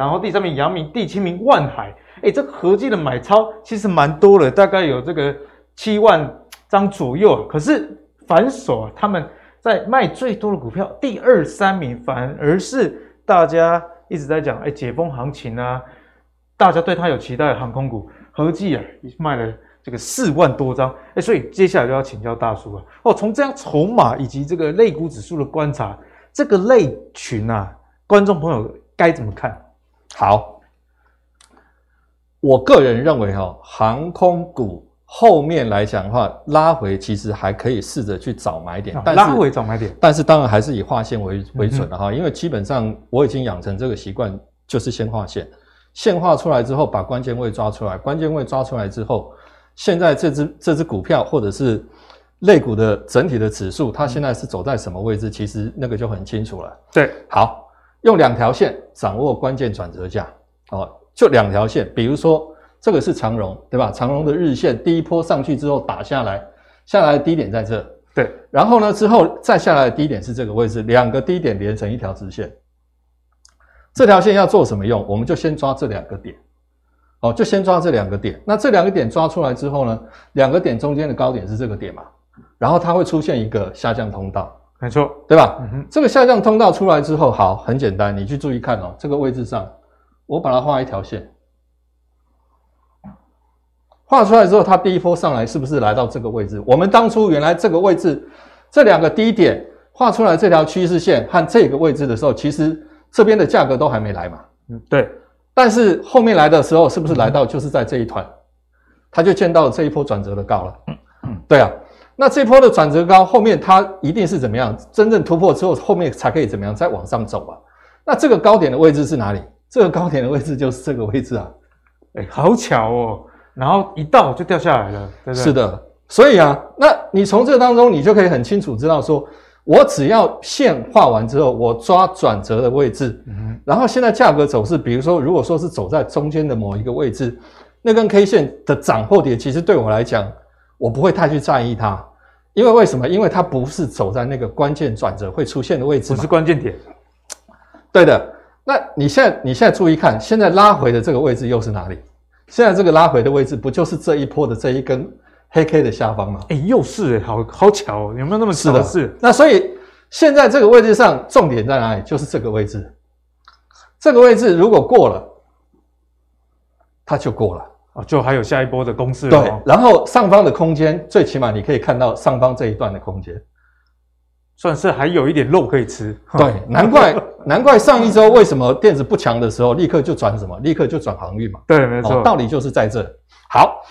Speaker 1: 然后第三名阳明，第七名万海，诶，这合计的买超其实蛮多的，大概有这个七万张左右。可是反手啊，他们在卖最多的股票，第二三名反而是大家一直在讲，诶，解封行情啊，大家对它有期待的航空股，合计啊卖了这个四万多张。诶，所以接下来就要请教大叔了。哦，从这样筹码以及这个类股指数的观察，这个类群啊，观众朋友该怎么看？
Speaker 3: 好，我个人认为哈，航空股后面来讲的话，拉回其实还可以试着去找买点，但是
Speaker 1: 拉回找买点，
Speaker 3: 但是当然还是以画线为为准的哈，因为基本上我已经养成这个习惯，就是先画线，线画出来之后，把关键位抓出来，关键位抓出来之后，现在这只这只股票或者是类股的整体的指数，它现在是走在什么位置，其实那个就很清楚了。
Speaker 1: 对，
Speaker 3: 好。用两条线掌握关键转折价，哦，就两条线。比如说，这个是长荣，对吧？长荣的日线第一波上去之后打下来，下来的低点在这，
Speaker 1: 对。
Speaker 3: 然后呢，之后再下来的低点是这个位置，两个低点连成一条直线。这条线要做什么用？我们就先抓这两个点，哦，就先抓这两个点。那这两个点抓出来之后呢，两个点中间的高点是这个点嘛，然后它会出现一个下降通道。
Speaker 1: 没错，
Speaker 3: 对吧？嗯哼，这个下降通道出来之后，好，很简单，你去注意看哦，这个位置上，我把它画一条线，画出来之后，它第一波上来是不是来到这个位置？我们当初原来这个位置，这两个低点画出来这条趋势线和这个位置的时候，其实这边的价格都还没来嘛。
Speaker 1: 嗯，对。
Speaker 3: 但是后面来的时候，是不是来到就是在这一团，它就见到了这一波转折的高了。嗯嗯，对啊。那这波的转折高后面它一定是怎么样？真正突破之后，后面才可以怎么样再往上走啊？那这个高点的位置是哪里？这个高点的位置就是这个位置啊！
Speaker 1: 哎，好巧哦！然后一到就掉下来了，对不对？
Speaker 3: 是的，所以啊，那你从这个当中，你就可以很清楚知道说，我只要线画完之后，我抓转折的位置，嗯，然后现在价格走势，比如说如果说是走在中间的某一个位置，那根 K 线的涨或跌，其实对我来讲，我不会太去在意它。因为为什么？因为它不是走在那个关键转折会出现的位置，
Speaker 1: 不是关键点。
Speaker 3: 对的。那你现在你现在注意看，现在拉回的这个位置又是哪里？现在这个拉回的位置不就是这一波的这一根黑 K 的下方吗？
Speaker 1: 哎，又是哎，好好巧哦，有没有那么巧的事？
Speaker 3: 是。那所以现在这个位置上重点在哪里？就是这个位置。这个位置如果过了，它就过了。
Speaker 1: 啊，就还有下一波的攻势。
Speaker 3: 对，然后上方的空间，最起码你可以看到上方这一段的空间，
Speaker 1: 算是还有一点肉可以吃。
Speaker 3: 对，难怪 难怪上一周为什么电子不强的时候，立刻就转什么，立刻就转航运嘛。
Speaker 1: 对，没错，
Speaker 3: 道理就是在这。好，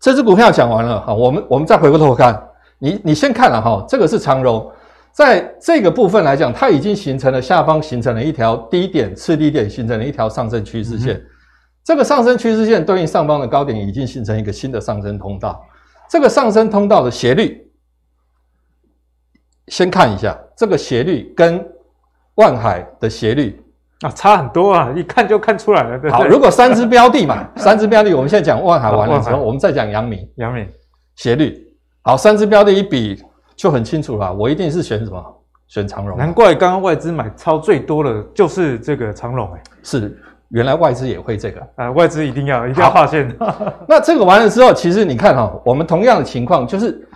Speaker 3: 这只股票讲完了哈，我们我们再回过头看，你你先看了哈，这个是长荣，在这个部分来讲，它已经形成了下方形成了一条低点、次低点，形成了一条上升趋势线。嗯、这个上升趋势线对应上方的高点，已经形成一个新的上升通道。这个上升通道的斜率，先看一下这个斜率跟万海的斜率
Speaker 1: 啊，差很多啊，一看就看出来了。对对
Speaker 3: 好，如果三只标的嘛，三只标的，我们现在讲万海完了之后，我们再讲阳明。
Speaker 1: 阳明
Speaker 3: 斜率，好，三只标的一比就很清楚了。我一定是选什么？选长荣。
Speaker 1: 难怪刚刚外资买超最多的就是这个长荣，哎，
Speaker 3: 是，原来外资也会这个啊、
Speaker 1: 呃，外资一定要一定要划线。
Speaker 3: 那这个完了之后，其实你看哈、哦，我们同样的情况就是。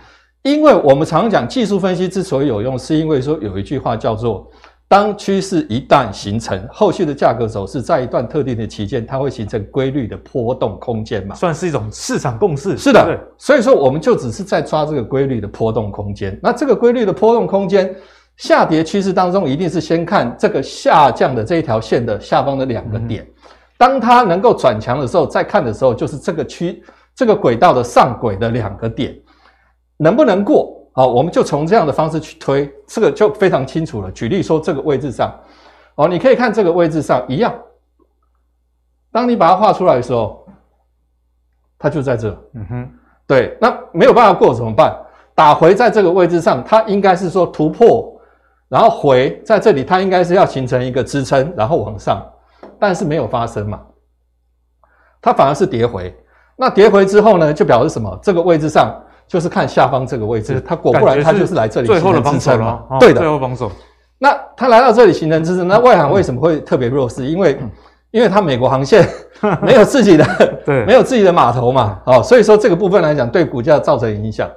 Speaker 3: 因为我们常常讲技术分析之所以有用，是因为说有一句话叫做：当趋势一旦形成，后续的价格走势在一段特定的期间，它会形成规律的波动空间嘛，
Speaker 1: 算是一种市场共识。
Speaker 3: 是的，所以说我们就只是在抓这个规律的波动空间。那这个规律的波动空间，下跌趋势当中一定是先看这个下降的这一条线的下方的两个点，当它能够转强的时候，再看的时候就是这个区这个轨道的上轨的两个点。能不能过？好，我们就从这样的方式去推，这个就非常清楚了。举例说，这个位置上，哦，你可以看这个位置上一样。当你把它画出来的时候，它就在这。嗯哼，对，那没有办法过怎么办？打回在这个位置上，它应该是说突破，然后回在这里，它应该是要形成一个支撑，然后往上，但是没有发生嘛，它反而是跌回。那跌回之后呢，就表示什么？这个位置上。就是看下方这个位置，它果不然它就是来这里形成支撑了。对的，
Speaker 1: 最后防守。
Speaker 3: 那它来到这里形成支撑，那外航为什么会特别弱势？因为，因为它美国航线 没有自己的，对，没有自己的码头嘛。哦，所以说这个部分来讲，对股价造成影响。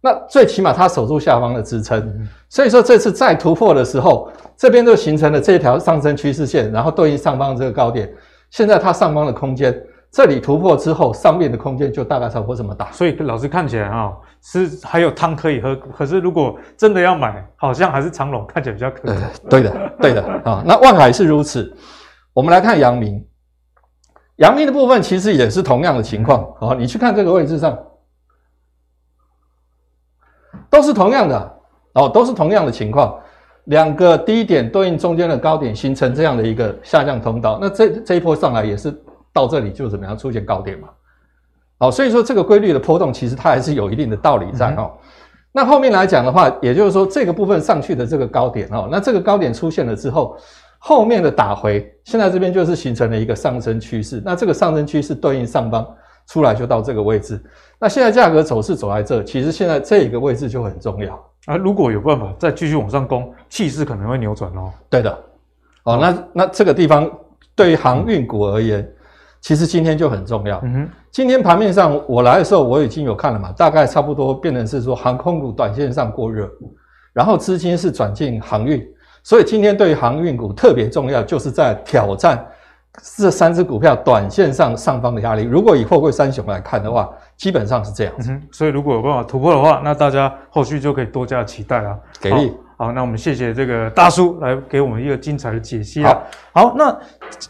Speaker 3: 那最起码它守住下方的支撑，所以说这次再突破的时候，这边就形成了这条上升趋势线，然后对应上方这个高点。现在它上方的空间。这里突破之后，上面的空间就大概差不多这么大，
Speaker 1: 所以老师看起来啊、哦，是还有汤可以喝。可是如果真的要买，好像还是长龙看起来比较可
Speaker 3: 对的，对的啊。那万海是如此。我们来看阳明，阳明的部分其实也是同样的情况。好，你去看这个位置上，都是同样的哦，都是同样的情况。两个低点对应中间的高点，形成这样的一个下降通道。那这这一波上来也是。到这里就怎么样出现高点嘛？哦，所以说这个规律的波动其实它还是有一定的道理在哦。那后面来讲的话，也就是说这个部分上去的这个高点哦，那这个高点出现了之后，后面的打回，现在这边就是形成了一个上升趋势。那这个上升趋势对应上方出来就到这个位置。那现在价格走势走在这，其实现在这个位置就很重要
Speaker 1: 啊。如果有办法再继续往上攻，气势可能会扭转哦。
Speaker 3: 对的，哦，那那这个地方对于航运股而言。其实今天就很重要。嗯哼，今天盘面上我来的时候我已经有看了嘛，大概差不多变成是说航空股短线上过热，然后资金是转进航运，所以今天对于航运股特别重要，就是在挑战这三只股票短线上上方的压力。如果以货柜三雄来看的话，基本上是这样子。
Speaker 1: 嗯，所以如果有办法突破的话，那大家后续就可以多加期待啊。
Speaker 3: 给力。
Speaker 1: 好，那我们谢谢这个大叔来给我们一个精彩的解析啊。好，好，那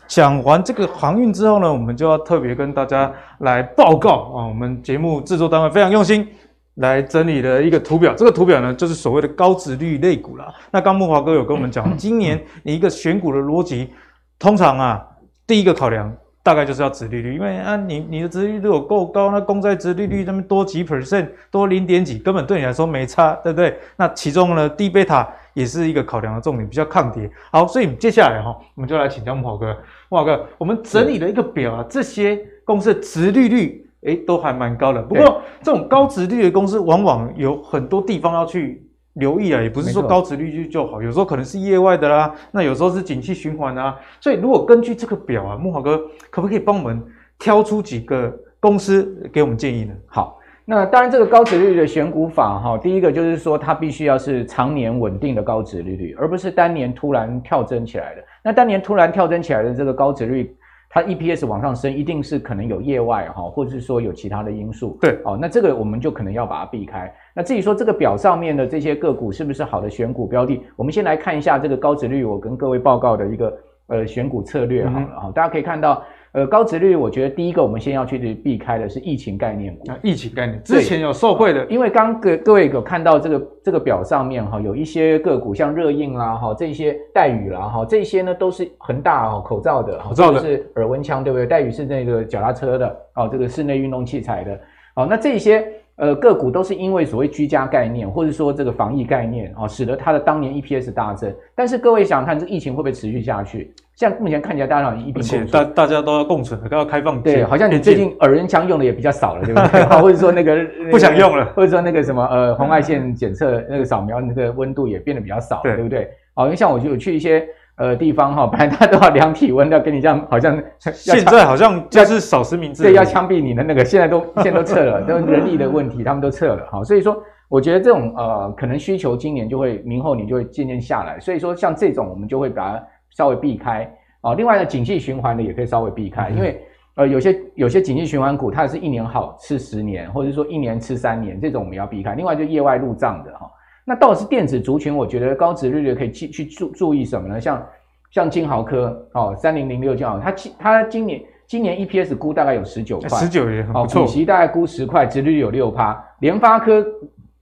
Speaker 1: 讲完这个航运之后呢，我们就要特别跟大家来报告啊，我们节目制作单位非常用心来整理的一个图表。这个图表呢，就是所谓的高殖利率类股啦。那刚木华哥有跟我们讲，今年你一个选股的逻辑，通常啊，第一个考量。大概就是要殖利率，因为啊，你你的殖利率如果够高，那公债殖利率那么多几 percent，多零点几，根本对你来说没差，对不对？那其中呢，低贝塔也是一个考量的重点，比较抗跌。好，所以接下来哈，我们就来请教慕驊哥，慕驊哥，我们整理了一个表啊，这些公司的殖利率，诶，都还蛮高的。不过这种高殖利率的公司，往往有很多地方要去。留意啊，也不是说高值利率就好，有时候可能是业外的啦，那有时候是景气循环啊。所以如果根据这个表啊，木华哥可不可以帮我们挑出几个公司给我们建议呢？
Speaker 2: 好，那当然这个高值率的选股法哈，第一个就是说它必须要是常年稳定的高值利率，而不是当年突然跳增起来的。那当年突然跳增起来的这个高值率。它 EPS 往上升，一定是可能有业外哈，或者是说有其他的因素。
Speaker 1: 对，
Speaker 2: 哦，那这个我们就可能要把它避开。那至于说这个表上面的这些个股是不是好的选股标的，我们先来看一下这个高值率，我跟各位报告的一个呃选股策略好了哈。大家可以看到，呃，高值率，我觉得第一个我们先要去避开的是疫情概念股。
Speaker 1: 啊，疫情概念之前有受惠的，
Speaker 2: 因为刚各各位有看到这个这个表上面哈，有一些个股像热映啦哈，这些戴宇啦哈，这些呢都是恒大哦口罩的，
Speaker 1: 口罩的
Speaker 2: 是耳温枪对不对？戴宇是那个脚踏车的哦，这个室内运动器材的哦，那这些。呃，个股都是因为所谓居家概念，或者说这个防疫概念啊、哦，使得它的当年 EPS 大增。但是各位想想看，这疫情会不会持续下去？像目前看起来，大家好像一并共存，
Speaker 1: 大大家都要共存，都要开放。
Speaker 2: 对，好像你最近耳温枪用的也比较少了，对不对？或者说那个
Speaker 1: 不想用了，
Speaker 2: 或者说那个什么呃红外线检测那个扫描那个温度也变得比较少，对，对不对？好，因为像我就有去一些。呃，地方哈，本来他都要量体温，要跟你这样，好像
Speaker 1: 现在好像就是少实名制，
Speaker 2: 对，要枪毙你的那个，现在都现在都撤了，都人力的问题，他们都撤了哈。所以说，我觉得这种呃，可能需求今年就会，明后年就会渐渐下来。所以说，像这种我们就会把它稍微避开啊。另外呢，景气循环的也可以稍微避开，因为呃，有些有些景气循环股，它是一年好吃十年，或者说一年吃三年，这种我们要避开。另外就业外入账的哈。那倒是电子族群，我觉得高值利率可以去去注注意什么呢？像像金豪科哦，三零零六金豪，它今它今年今年 EPS 估大概有十九块，
Speaker 1: 十九也很不错。
Speaker 2: 股息大概估十块，殖利率有六趴。联发科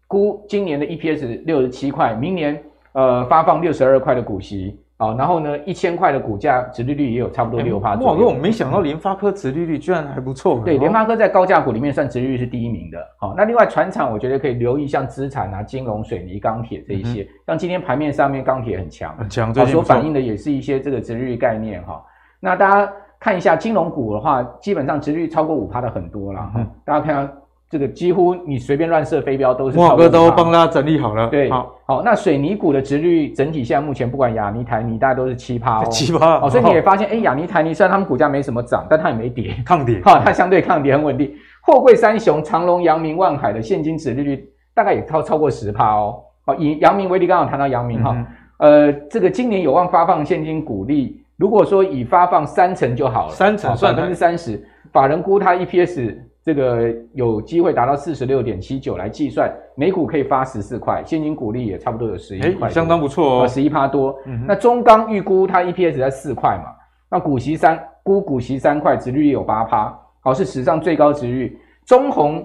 Speaker 2: 估今年的 EPS 六十七块，明年呃发放六十二块的股息。好，然后呢，一千块的股价，殖利率也有差不多六趴。
Speaker 1: 哇，我没想到联发科殖利率居然还不错。
Speaker 2: 对，联发科在高价股里面算殖利率是第一名的。好，那另外船厂，我觉得可以留意像资产啊、金融、水泥、钢铁这一些。像今天盘面上面钢铁很强，
Speaker 1: 很强，
Speaker 2: 好，所反映的也是一些这个殖利率概念哈。那大家看一下金融股的话，基本上殖利率超过五趴的很多了哈。大家看到。这个几乎你随便乱射飞镖都是。
Speaker 1: 慕驊哥都帮大家整理好了。
Speaker 2: 对，好，好，那水泥股的殖利率整体现在目前不管亚尼、台泥，大概都是七趴哦。
Speaker 1: 七趴。
Speaker 2: 哦，所以你 也发现，哎，亚泥、台泥虽然他们股价没什么涨，但它也没跌，
Speaker 1: 抗跌。
Speaker 2: 哈，它相对抗跌很稳定。货柜三雄长隆、阳明、万海的现金殖利率大概也超超过十趴哦。好，以阳明为例，刚好谈到阳明哈，呃，这个今年有望发放现金股利，如果说以发放三成就好了，
Speaker 1: 三成算
Speaker 2: 百分之三十，法人估它 EPS。这个有机会达到四十六点七九来计算，每股可以发十四块，现金股利也差不多有十一块，
Speaker 1: 相当不错哦，
Speaker 2: 十一趴多。嗯、那中钢预估它 EPS 在四块嘛，那股息三估股息三块，殖利率有八趴，好，是史上最高殖利率。中鸿。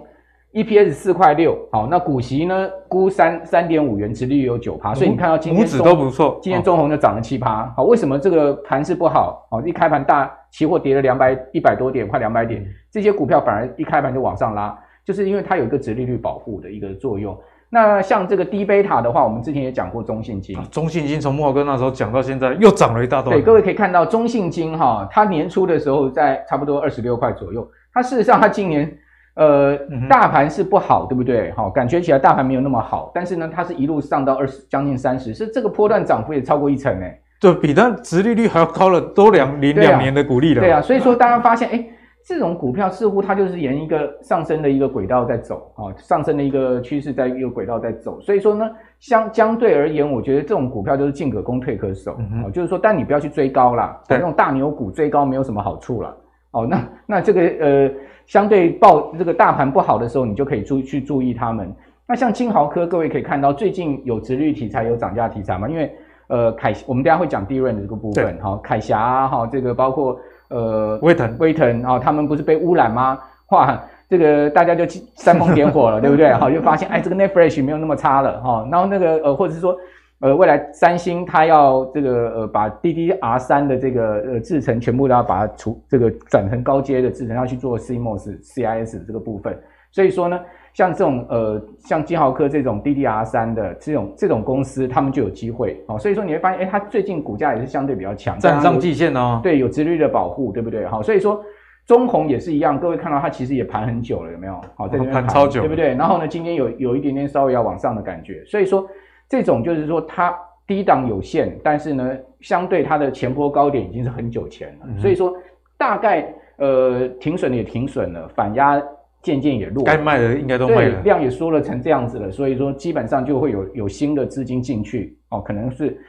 Speaker 2: EPS 四块六，好，那股息呢？估三三点五元，殖利率有九趴，所以你看到今天中
Speaker 1: 都不错，
Speaker 2: 今天中红就涨了七趴，好，为什么这个盘势不好？好，一开盘大期货跌了两百一百多点，快两百点，这些股票反而一开盘就往上拉，就是因为它有一个殖利率保护的一个作用。那像这个低贝塔的话，我们之前也讲过中信金，
Speaker 1: 中信金从慕驊哥那时候讲到现在又涨了一大段。
Speaker 2: 对，各位可以看到中信金哈，它年初的时候在差不多二十六块左右，它事实上它今年。呃，大盘是不好，对不对？好，感觉起来大盘没有那么好，但是呢，它是一路上到二十，将近三十，是这个波段涨幅也超过一成诶。
Speaker 1: 对，比它殖利率还要高了多两零两年的股利了。
Speaker 2: 对啊，所以说大家发现，哎，这种股票似乎它就是沿一个上升的一个轨道在走啊，上升的一个趋势在一个轨道在走。所以说呢，相相对而言，我觉得这种股票就是进可攻退可守，嗯、就是说，但你不要去追高啦，对这种大牛股追高没有什么好处了。哦，那那这个呃。相对报这个大盘不好的时候，你就可以注去注意他们。那像金豪科，各位可以看到最近有殖利率题材，有涨价题材嘛？因为呃凯，我们等下会讲 DRAM 的这个部分哈，对铠侠哈，这个包括呃
Speaker 1: 威腾
Speaker 2: 威腾啊，他们不是被污染吗？哇，这个大家就煽风点火了，对不对？好，就发现哎，这个 Flash 没有那么差了哈。然后那个呃，或者是说。呃，未来三星它要这个呃，把 DDR 三的这个呃制程全部都要把它除这个转成高阶的制程，要去做 CMOS、CIS 的这个部分。所以说呢，像这种呃，像金豪科这种 DDR 三的这种这种公司，他们就有机会哦。所以说你会发现，哎，它最近股价也是相对比较强，
Speaker 1: 站上季线哦。
Speaker 2: 对，有殖利率的保护，对不对？好，所以说中红也是一样，各位看到它其实也盘很久了，有没有？好，在这边盘
Speaker 1: 超久，
Speaker 2: 对不对？然后呢，今天有有一点点稍微要往上的感觉，所以说。这种就是说，它低档有限，但是呢，相对它的前波高点已经是很久前了，嗯、所以说大概呃停损也停损了，反压渐渐也弱，
Speaker 1: 该卖的应该都卖了，
Speaker 2: 量也缩了成这样子了，所以说基本上就会有有新的资金进去。哦，可能是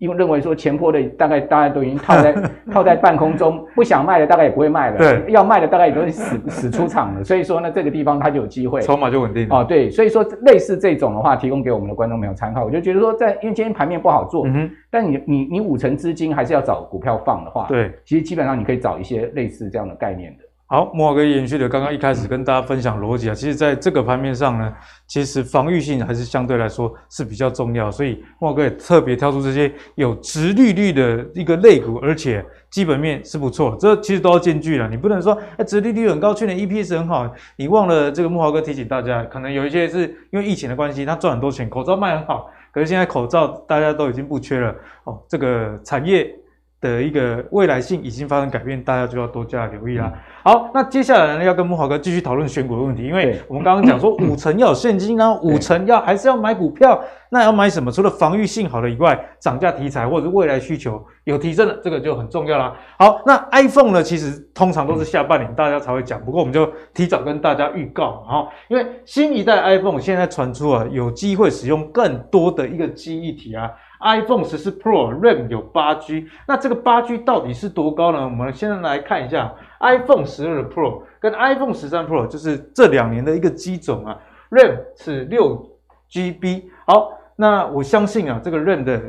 Speaker 2: 因为认为说前坡的大概大家都已经套在 套在半空中，不想卖的大概也不会卖了，
Speaker 1: 对，
Speaker 2: 要卖的大概也都是死 死出场了，所以说呢，这个地方它就有机会，
Speaker 1: 筹码就稳定了。
Speaker 2: 哦，对，所以说类似这种的话，提供给我们的观众朋友参考，我就觉得说在，因为今天盘面不好做，嗯，但你你你五成资金还是要找股票放的话，
Speaker 1: 对，
Speaker 2: 其实基本上你可以找一些类似这样的概念的。
Speaker 1: 好，慕驊哥延续的刚刚一开始跟大家分享逻辑啊，其实在这个盘面上呢，其实防御性还是相对来说是比较重要，所以慕驊哥也特别挑出这些有殖利率的一个类股，而且基本面是不错，这其实都要兼具了。你不能说哎，殖利率很高，去年 EPS 很好，你忘了这个慕驊哥提醒大家，可能有一些是因为疫情的关系，他赚很多钱，口罩卖很好，可是现在口罩大家都已经不缺了哦，这个产业。的一个未来性已经发生改变，大家就要多加留意啦。嗯、好，那接下来呢，要跟木华哥继续讨论选股的问题，因为我们刚刚讲说五成要有现金，然后五成要还是要买股票，那要买什么？除了防御性好的以外，涨价题材或者是未来需求有提升的，这个就很重要啦。好，那 iPhone 呢，其实通常都是下半年大家才会讲，不过我们就提早跟大家预告哈，因为新一代 iPhone 现在传出啊，有机会使用更多的一个记忆体啊。iPhone 十四 Pro RAM 有八 G，那这个八 G 到底是多高呢？我们现在来看一下 iPhone 十二 Pro 跟 iPhone 十三 Pro，就是这两年的一个机种啊，RAM 是六 GB。好，那我相信啊，这个 RAM 的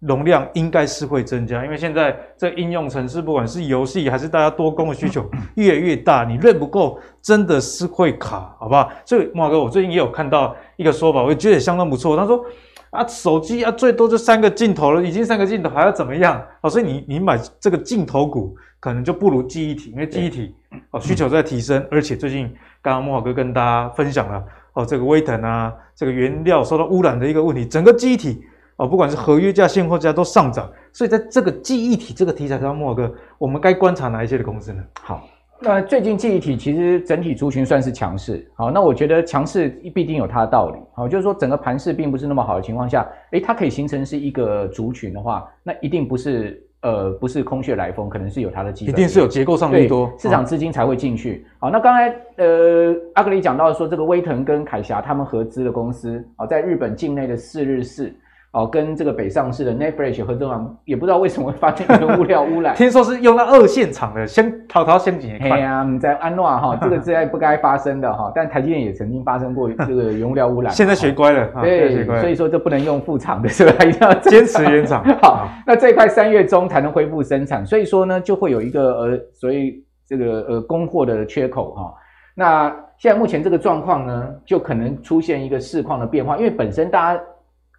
Speaker 1: 容量应该是会增加，因为现在这应用程式，不管是游戏还是大家多工的需求越来越大，你 RAM 不够真的是会卡，好不好？所以慕驊哥，我最近也有看到一个说法，我觉得也相当不错。他说。啊，手机啊，最多就三个镜头了，已经三个镜头还要怎么样？哦，所以你你买这个镜头股，可能就不如记忆体，因为记忆体哦需求在提升，而且最近刚刚慕驊哥跟大家分享了哦，这个威腾啊，这个原料受到污染的一个问题，整个记忆体哦，不管是合约价、现货价都上涨，所以在这个记忆体这个题材上，慕驊哥，我们该观察哪一些的公司呢？
Speaker 2: 好。那最近记忆体其实整体族群算是强势，好，那我觉得强势必定有它的道理，好，就是说整个盘势并不是那么好的情况下，诶，它可以形成是一个族群的话，那一定不是呃不是空穴来风，可能是有它的基本，
Speaker 1: 一定是有结构上的多，
Speaker 2: 市场资金才会进去。好，那刚才呃阿格里讲到说这个威腾跟凯霞他们合资的公司，啊，在日本境内的四日市。哦，跟这个北上市的 NAND Flash 合作完，也不知道为什么会发现一个物料污染。
Speaker 1: 听说是用到二线厂的，先淘淘先几年。
Speaker 2: 哎呀，你在安诺哈，这个是在不该发生的哈。但台积电也曾经发生过这个原物料污染。
Speaker 1: 现在学乖了，
Speaker 2: 对，所以说这不能用副厂的，是吧？一定要
Speaker 1: 坚持原厂。
Speaker 2: 好，那这一块三月中才能恢复生产，所以说呢，就会有一个呃，所以这个呃供货的缺口哈。那现在目前这个状况呢，就可能出现一个市况的变化，因为本身大家。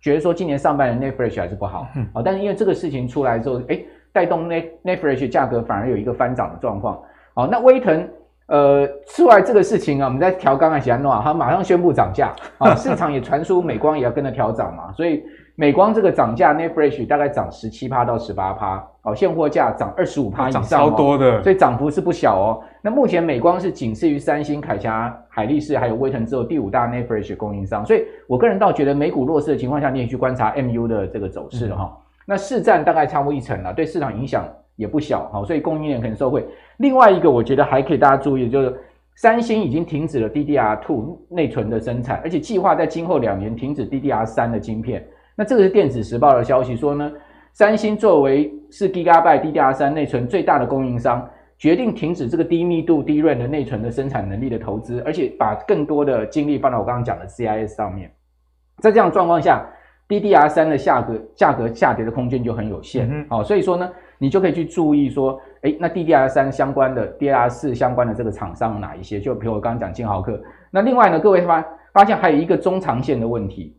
Speaker 2: 觉得说今年上半年 Netflix 还是不好，嗯，但是因为这个事情出来之后，哎，带动 NAND Flash 价格反而有一个翻涨的状况，好，那威腾，呃，出来这个事情啊，我们在调刚才写安诺啊，他马上宣布涨价，啊，市场也传出美光也要跟着调涨嘛，所以。美光这个涨价 Flash 大概涨十七趴到十八趴，哦，现货价涨二十五趴以上，
Speaker 1: 超多的，
Speaker 2: 所以涨幅是不小哦。那目前美光是仅次于三星、凯霞、海力士还有威腾之后第五大 NAND Flash 供应商，所以我个人倒觉得美股弱势的情况下，你也去观察 MU 的这个走势哈。那市占大概超过一成了，对市场影响也不小，哈、哦，所以供应链可能受惠。另外一个我觉得还可以大家注意的就是，三星已经停止了 DDR2 内存的生产，而且计划在今后两年停止 DDR3 的晶片。那这个是电子时报的消息说呢，三星作为是 Gigabyte DDR3 内存最大的供应商，决定停止这个低密度 DRAM 的内存的生产能力的投资，而且把更多的精力放到我刚刚讲的 CIS 上面。在这样状况下，DDR3 的价格价格下跌的空间就很有限。嗯，好，所以说呢，你就可以去注意说，诶，那 DDR3 相关的 DDR4 相关的这个厂商有哪一些？就比如我刚刚讲金豪克。那另外呢，各位发发现还有一个中长线的问题。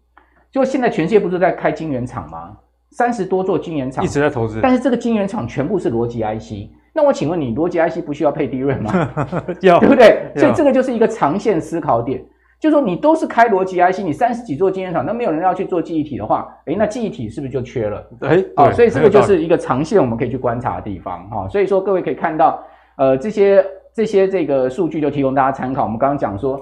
Speaker 2: 就现在全世界不是在开晶圆厂吗？三十多座晶圆厂
Speaker 1: 一直在投资，
Speaker 2: 但是这个晶圆厂全部是逻辑 IC。那我请问你，逻辑 IC 不需要配 DRAM 吗？
Speaker 1: 要，
Speaker 2: 对不对？所以这个就是一个长线思考点，就是说你都是开逻辑 IC，你三十几座晶圆厂，那没有人要去做记忆体的话，诶，那记忆体是不是就缺了？
Speaker 1: 对，
Speaker 2: 啊，所以这个就是一个长线我们可以去观察的地方哈。所以说各位可以看到，呃，这些这些这个数据就提供大家参考。我们刚刚讲说。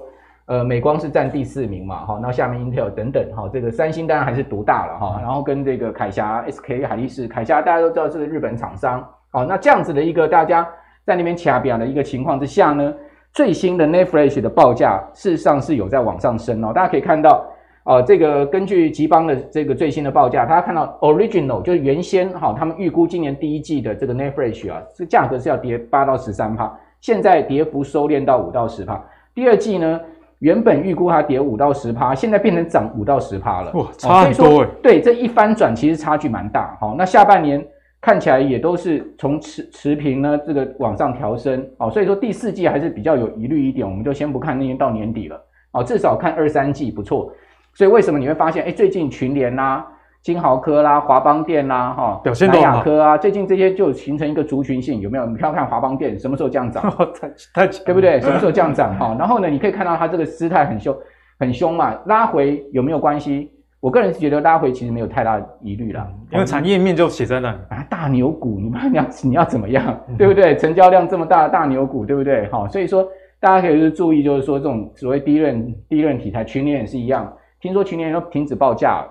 Speaker 2: 呃，美光是占第四名嘛，哈，那下面 Intel 等等，哈，这个三星当然还是独大了，哈，然后跟这个凯霞、SK 海力士，凯霞大家都知道是日本厂商，好，那这样子的一个大家在那边掐表的一个情况之下呢，最新的 Net Flash 的报价事实上是有在往上升哦，大家可以看到，呃，这个根据吉邦的这个最新的报价，大家看到 original 就是原先哈，他们预估今年第一季的这个 net fresh 啊，这价格是要跌八到十三趴，现在跌幅收敛到五到十趴。第二季呢，原本预估它跌五到十趴，现在变成涨五到十趴了，
Speaker 1: 哇，差很多欸、哦。
Speaker 2: 对，这一翻转其实差距蛮大好。那下半年看起来也都是从持持平呢，这个往上调升哦，所以说第四季还是比较有疑虑一点，我们就先不看那年到年底了哦，至少看二三季不错。所以为什么你会发现，哎，最近群联啦、金豪科啦、华邦电啦、哈、
Speaker 1: 表现都好，
Speaker 2: 南亚科啊，最近这些就形成一个族群性，有没有？你看看华邦电什么时候这样涨？
Speaker 1: 太
Speaker 2: 对不对？什么时候这样涨？哈，然后呢，你可以看到它这个姿态很凶，很凶嘛，拉回有没有关系？我个人是觉得拉回其实没有太大疑虑啦，
Speaker 1: 因为产业面就写在那里
Speaker 2: 啊，大牛股，你们你要 你要怎么样？对不对？成交量这么大的大牛股，对不对？哈，所以说大家可以就是注意，就是说这种所谓低润低润题材，群联也是一样。听说去年要停止报价，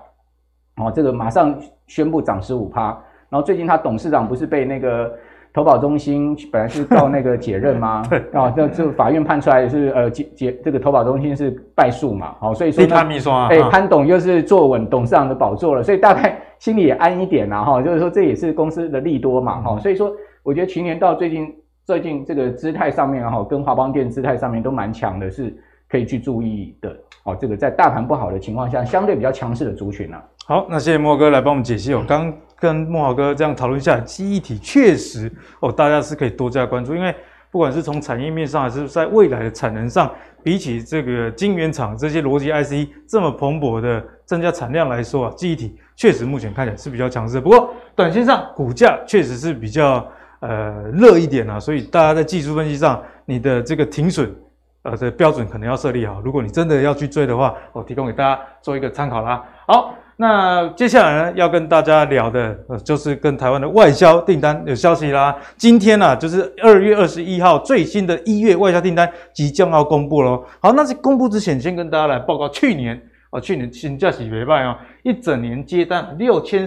Speaker 2: 哦，这个马上宣布涨十五趴。然后最近他董事长不是被那个投保中心本来是告那个解任吗？对，啊，这这法院判出来是呃解解这个投保中心是败诉嘛，好，所以说呢，哎，潘董又是坐稳董事长的宝座了，所以大概心里也安一点啦，哈，就是说这也是公司的利多嘛，哈，所以说我觉得去年到最近最近这个姿态上面哈，跟华邦电姿态上面都蛮强的，是可以去注意的。哦，这个在大盘不好的情况下，相对比较强势的族群呢、
Speaker 1: 好，那谢谢慕驊哥来帮我们解析。我刚跟慕驊哥这样讨论一下，记忆体确实哦，大家是可以多加关注，因为不管是从产业面上，还是在未来的产能上，比起这个晶圆厂这些逻辑 IC 这么蓬勃的增加产量来说啊，记忆体确实目前看起来是比较强势。不过短线上股价确实是比较呃热一点啊，所以大家在技术分析上，你的这个停损。呃，这标准可能要设立好。如果你真的要去追的话，我提供给大家做一个参考啦。好，那接下来呢，要跟大家聊的，呃，就是跟台湾的外销订单有消息啦。今天呢、啊，就是二月二十一号最新的一月外销订单即将要公布喽。好，那在公布之前，先跟大家来报告去年哦，去年新价喜别卖哦，一整年接单六千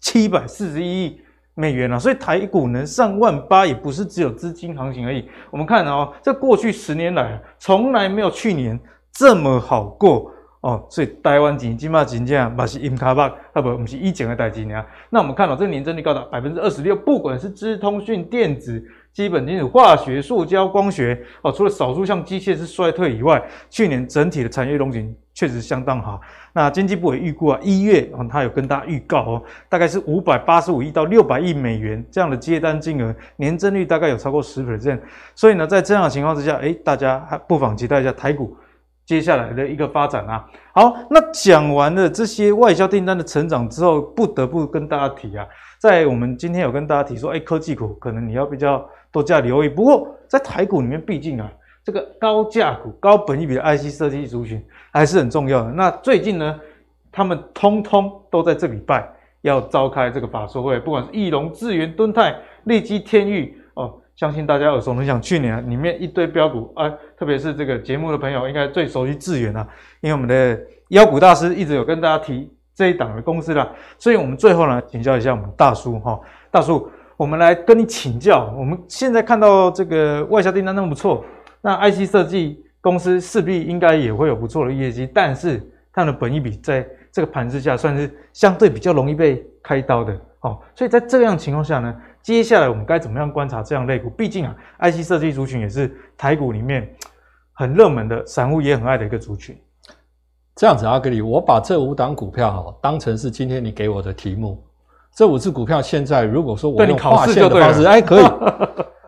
Speaker 1: 七百四十一亿。美元啊，所以台股能上万八，也不是只有资金行情而已。我们看哦，这过去十年来，从来没有去年这么好过哦。所以台湾钱起码真正嘛是阴卡巴，啊不，不是以前的代金啊。那我们看到、这年增率高达百分之二十六，不管是资通讯、电子、基本金属、化学、塑胶、光学哦，除了少数像机械是衰退以外，去年整体的产业龙景确实相当好。那经济部也预估啊，一月啊，他有跟大家预告哦，大概是五百八十五亿到六百亿美元这样的接单金额，年增率大概有超过十 percent。所以呢，在这样的情况之下，诶，大家还不妨期待一下台股接下来的一个发展啊。好，那讲完了这些外销订单的成长之后，不得不跟大家提啊，在我们今天有跟大家提说，诶，科技股可能你要比较多加留意。不过在台股里面，毕竟啊。这个高价股、高本益比的 IC 设计族群还是很重要的。那最近呢，他们通通都在这礼拜要召开这个法说会，不管是翼龙、智原、敦泰、利基、天钰哦，相信大家耳熟能详。去年里面一堆标股啊，特别是这个节目的朋友应该最熟悉智原啊，因为我们的妖股大师一直有跟大家提这一档的公司啦。所以我们最后呢，请教一下我们大叔哈，大叔，我们来跟你请教。我们现在看到这个外销订单那么不错。那 IC 设计公司势必应该也会有不错的业绩，但是它的本益比在这个盘势下算是相对比较容易被开刀的哦。所以在这样情况下呢，接下来我们该怎么样观察这样类股？毕竟啊，IC 设计族群也是台股里面很热门的，散户也很爱的一个族群。
Speaker 3: 这样子，阿格里，我把这五档股票哈当成是今天你给我的题目。这五只股票现在如果说我用划线的方式，哎，可以。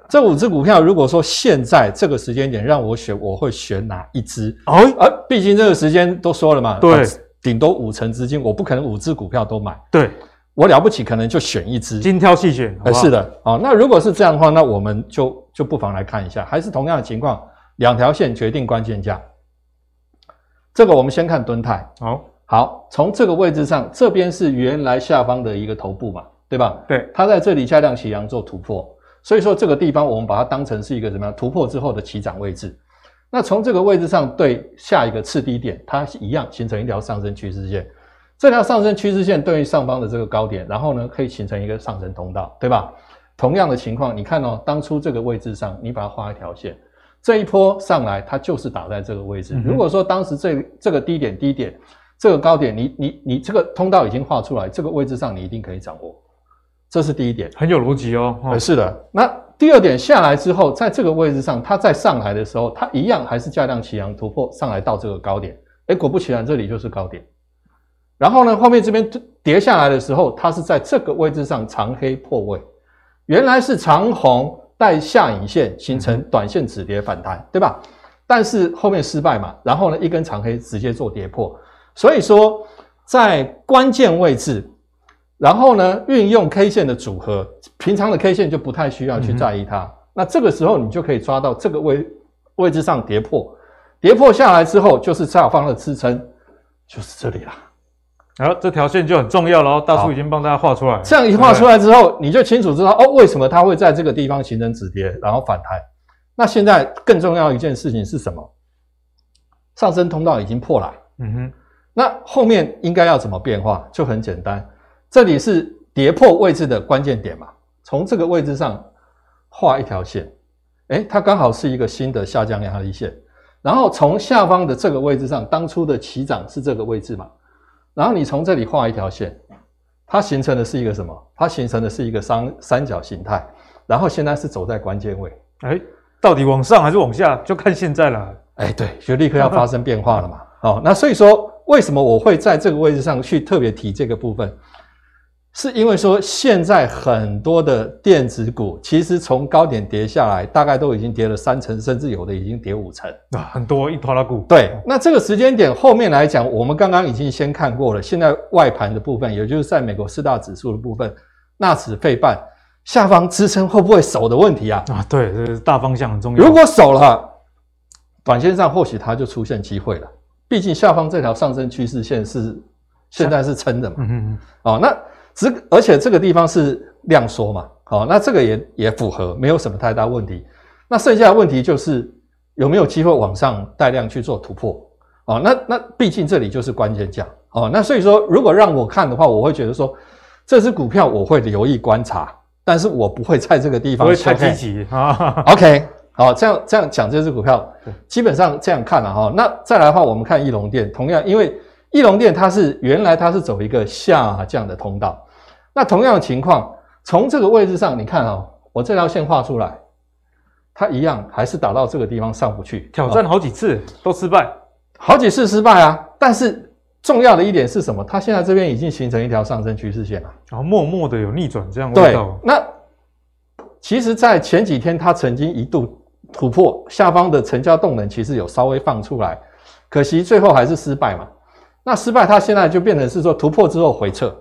Speaker 3: 这五只股票，如果说现在这个时间点让我选，我会选哪一只？哦，而毕竟这个时间都说了嘛，
Speaker 1: 对，
Speaker 3: 顶多五成资金，我不可能五只股票都买。
Speaker 1: 对，
Speaker 3: 我了不起，可能就选一只，
Speaker 1: 精挑细选。
Speaker 3: 呃，是的，哦，那如果是这样的话，那我们就就不妨来看一下，还是同样的情况，两条线决定关键价。这个我们先看蹲泰，
Speaker 1: 好，
Speaker 3: 好，从这个位置上，这边是原来下方的一个头部嘛，对吧？
Speaker 1: 对，
Speaker 3: 它在这里下量起阳做突破。所以说这个地方我们把它当成是一个怎么样突破之后的起涨位置，那从这个位置上对下一个次低点，它一样形成一条上升趋势线，这条上升趋势线对于上方的这个高点，然后呢可以形成一个上升通道，对吧？同样的情况，你看哦，当初这个位置上你把它画一条线，这一波上来它就是打在这个位置。如果说当时这这个低点低点这个高点你，你你你这个通道已经画出来，这个位置上你一定可以掌握，这是第一点，
Speaker 1: 很有逻辑哦。
Speaker 3: 哦是的，那第二点下来之后，在这个位置上，它再上来的时候，它一样还是价量齐扬突破上来到这个高点，哎，果不其然，这里就是高点。然后呢，后面这边跌下来的时候，它是在这个位置上长黑破位，原来是长红带下影线形成短线止跌反弹，对吧？但是后面失败嘛，然后呢，一根长黑直接做跌破，所以说在关键位置，然后呢，运用 K 线的组合，平常的 K 线就不太需要去在意它，那这个时候你就可以抓到这个位位置上跌破，跌破下来之后就是下方的支撑，就是这里啦。
Speaker 1: 然后这条线就很重要了，大叔已经帮大家画出来。
Speaker 3: 这样一画出来之后，你就清楚知道哦，为什么它会在这个地方形成止跌，然后反弹。那现在更重要一件事情是什么？上升通道已经破了。嗯哼。那后面应该要怎么变化？就很简单，这里是跌破位置的关键点嘛。从这个位置上画一条线，诶，它刚好是一个新的下降压力线。然后从下方的这个位置上，当初的起涨是这个位置嘛。然后你从这里画一条线，它形成的是一个什么？它形成的是一个三三角形态。然后现在是走在关键位，
Speaker 1: 哎，到底往上还是往下，就看现在了。
Speaker 3: 哎，对，就立刻要发生变化了嘛。好，那所以说，为什么我会在这个位置上去特别提这个部分？是因为说，现在很多的电子股其实从高点跌下来，大概都已经跌了三成，甚至有的已经跌五成
Speaker 1: 啊，很多一拖拉股。
Speaker 3: 对，那这个时间点后面来讲，我们刚刚已经先看过了。现在外盘的部分，也就是在美国四大指数的部分，纳指、费半下方支撑会不会守的问题啊？
Speaker 1: 啊，对，这是大方向很重要。
Speaker 3: 如果守了，短线上或许它就出现机会了。毕竟下方这条上升趋势线是现在是撑的嘛。嗯嗯嗯。哦，那。这而且这个地方是量缩嘛，好，那这个也也符合，没有什么太大问题。那剩下的问题就是有没有机会往上带量去做突破？哦，那那毕竟这里就是关键价哦。那所以说，如果让我看的话，我会觉得说这只股票我会留意观察，但是我不会在这个地方
Speaker 1: 不会太积极啊。
Speaker 3: OK，好，这样这样讲这只股票，基本上这样看了哈。那再来的话，我们看翼龙电，同样因为翼龙电它是原来它是走一个下降的通道。那同样的情况，从这个位置上，你看哦，我这条线画出来，它一样还是打到这个地方上不去，
Speaker 1: 挑战好几次、哦、都失败，
Speaker 3: 好几次失败啊！但是重要的一点是什么？它现在这边已经形成一条上升趋势线了，
Speaker 1: 然后默默的有逆转这样
Speaker 3: 味道。对，那其实，在前几天它曾经一度突破下方的成交动能，其实有稍微放出来，可惜最后还是失败嘛。那失败，它现在就变成是说突破之后回撤。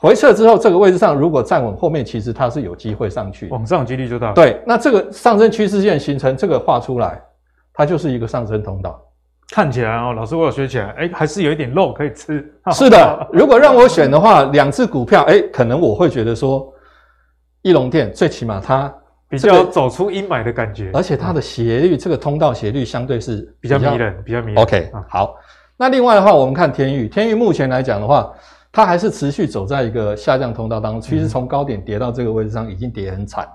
Speaker 3: 回撤之后，这个位置上如果站稳，后面其实它是有机会上去，
Speaker 1: 往上几率就大。
Speaker 3: 对，那这个上升趋势线形成这个画出来，它就是一个上升通道。
Speaker 1: 看起来哦，老师我有学起来，哎，还是有一点肉可以吃。
Speaker 3: 是的，如果让我选的话，两只股票，哎，可能我会觉得说，义隆电最起码它
Speaker 1: 比较走出阴霾的感觉，
Speaker 3: 而且它的斜率，这个通道斜率相对是
Speaker 1: 比较迷人，比较迷人。
Speaker 3: OK，好，那另外的话，我们看天域，天域目前来讲的话。它还是持续走在一个下降通道当中，其实从高点跌到这个位置上已经跌很惨，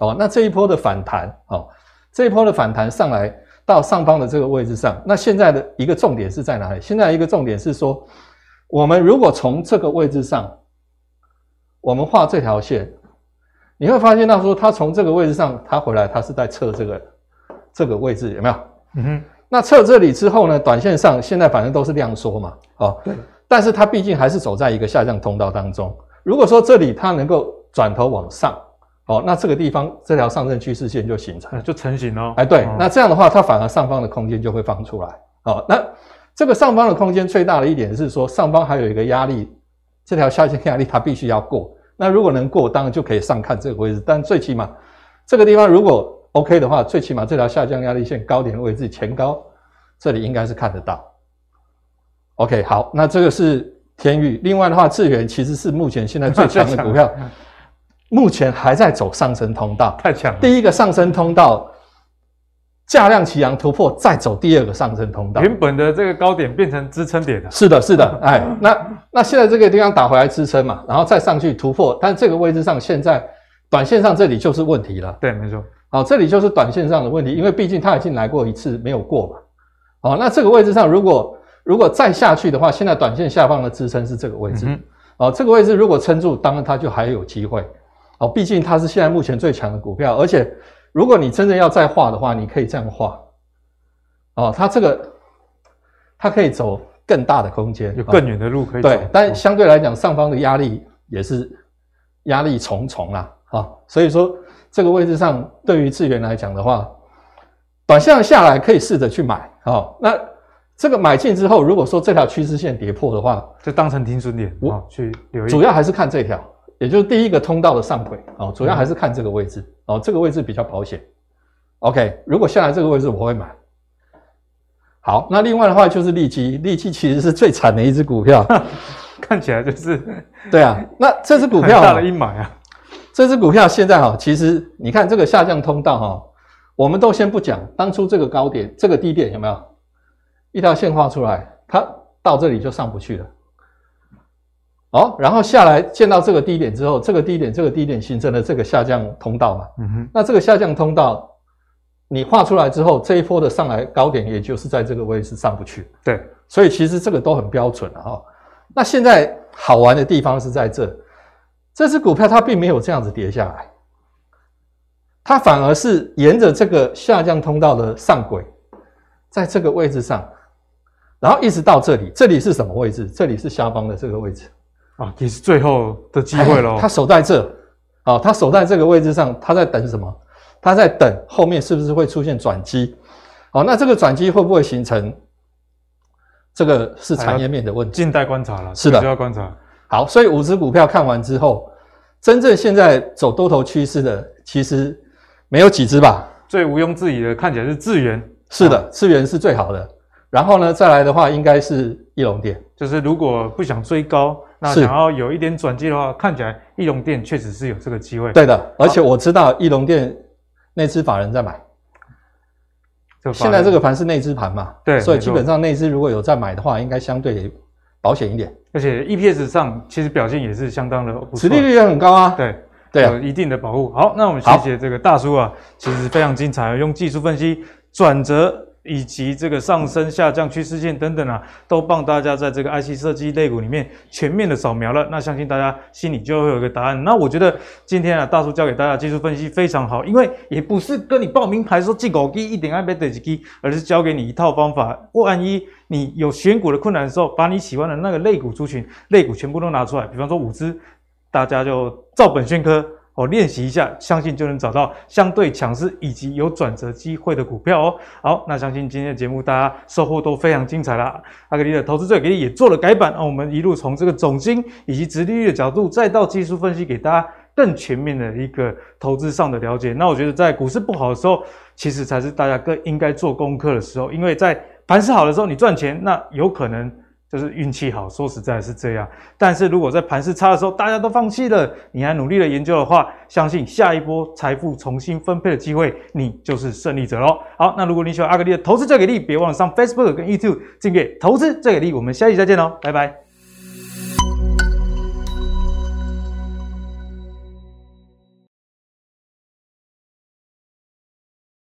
Speaker 3: 哦，那这一波的反弹，哦，这一波的反弹上来到上方的这个位置上，那现在的一个重点是在哪里？现在一个重点是说，我们如果从这个位置上，我们画这条线，你会发现到说，它从这个位置上它回来，它是在测这个这个位置有没有？嗯哼，那测这里之后呢，短线上现在反正都是量缩嘛，哦，对。但是它毕竟还是走在一个下降通道当中。如果说这里它能够转头往上，哦，那这个地方这条上升趋势线就形成，
Speaker 1: 就成型了。
Speaker 3: 哎，对，那这样的话，它反而上方的空间就会放出来。哦，那这个上方的空间最大的一点是说，上方还有一个压力，这条下降压力它必须要过。那如果能过，当然就可以上看这个位置。但最起码这个地方如果 OK 的话，最起码这条下降压力线高点的位置前高，这里应该是看得到。OK，好，那这个是天域。另外的话，智源其实是目前现在最强的股票，目前还在走上升通道，
Speaker 1: 太强了。
Speaker 3: 第一个上升通道，价量齐扬突破，再走第二个上升通道。
Speaker 1: 原本的这个高点变成支撑点了。
Speaker 3: 是的，是的，哎，那那现在这个地方打回来支撑嘛，然后再上去突破，但这个位置上现在短线上这里就是问题了。
Speaker 1: 对，没错。
Speaker 3: 好，这里就是短线上的问题，因为毕竟它已经来过一次没有过嘛。好，那这个位置上如果如果再下去的话，现在短线下方的支撑是这个位置，嗯、哦，这个位置如果撑住，当然它就还有机会，哦，毕竟它是现在目前最强的股票，而且如果你真的要再画的话，你可以这样画，哦，它这个它可以走更大的空间，
Speaker 1: 有更远的路可以走，
Speaker 3: 哦、对，但相对来讲，上方的压力也是压力重重啦，啊、哦，所以说这个位置上对于智源来讲的话，短线下来可以试着去买，哦，那。这个买进之后，如果说这条趋势线跌破的话，
Speaker 1: 就当成停损点，我去留意。
Speaker 3: 主要还是看这条，也就是第一个通道的上轨哦，主要还是看这个位置、嗯、哦，这个位置比较保险。OK，如果下来这个位置，我会买。好，那另外的话就是利基，利基其实是最惨的一只股票，
Speaker 1: 看起来就是
Speaker 3: 对啊。那这只股票
Speaker 1: 大的阴霾啊，
Speaker 3: 这只股票现在哈，其实你看这个下降通道哈，我们都先不讲，当初这个高点、这个低点有没有？一条线画出来，它到这里就上不去了。哦，然后下来见到这个低点之后，这个低点、这个低点形成了这个下降通道嘛。嗯哼。那这个下降通道，你画出来之后，这一波的上来高点，也就是在这个位置上不去。
Speaker 1: 对。
Speaker 3: 所以其实这个都很标准了哈。那现在好玩的地方是在这，这只股票它并没有这样子跌下来，它反而是沿着这个下降通道的上轨，在这个位置上。然后一直到这里，这里是什么位置？这里是下方的这个位置
Speaker 1: 啊，也是最后的机会喽。
Speaker 3: 他守在这，啊，他守在这个位置上，他在等什么？他在等后面是不是会出现转机？好，那这个转机会不会形成？这个是产业面的问题，
Speaker 1: 静待观察了。
Speaker 3: 是的，
Speaker 1: 就要观察。
Speaker 3: 好，所以五只股票看完之后，真正现在走多头趋势的，其实没有几只吧？
Speaker 1: 最毋庸置疑的，看起来是智源。
Speaker 3: 是的，智源是最好的。然后呢，再来的话，应该是义隆电。
Speaker 1: 就是如果不想追高，那想要有一点转机的话，看起来义隆电确实是有这个机会。
Speaker 3: 对的，而且我知道义隆电内资法人在买。现在这个盘是内资盘嘛？对，所以基本上内资如果有在买的话，应该相对保险一点。
Speaker 1: 而且 EPS 上其实表现也是相当的不错，
Speaker 3: 殖利率也很高啊。
Speaker 1: 对，
Speaker 3: 对啊，
Speaker 1: 有一定的保护。好，那我们谢谢这个大叔啊，其实非常精彩，用技术分析转折。以及这个上升、下降趋势线等等啊，都帮大家在这个 IC 设计类股里面全面的扫描了。那相信大家心里就会有一个答案。那我觉得今天啊，大叔教给大家技术分析非常好，因为也不是跟你报名牌说进狗机一定要买哪只机，而是教给你一套方法。万一你有选股的困难的时候，把你喜欢的那个类股族群、类股全部都拿出来，比方说五只，大家就照本宣科。哦，练习一下，相信就能找到相对强势以及有转折机会的股票哦。好，那相信今天的节目大家收获都非常精彩啦。阿格力的投资最给力也做了改版，那我们一路从这个总经以及殖利率的角度，再到技术分析，给大家更全面的一个投资上的了解。那我觉得在股市不好的时候，其实才是大家更应该做功课的时候，因为在盘势好的时候你赚钱，那有可能。就是运气好，说实在是这样。但是如果在盘势差的时候，大家都放弃了，你还努力的研究的话，相信下一波财富重新分配的机会，你就是胜利者喽。好，那如果你喜欢阿格力的投资最给力，别忘了上 Facebook 跟 YouTube 订阅投资最给力。我们下期再见喽，拜拜。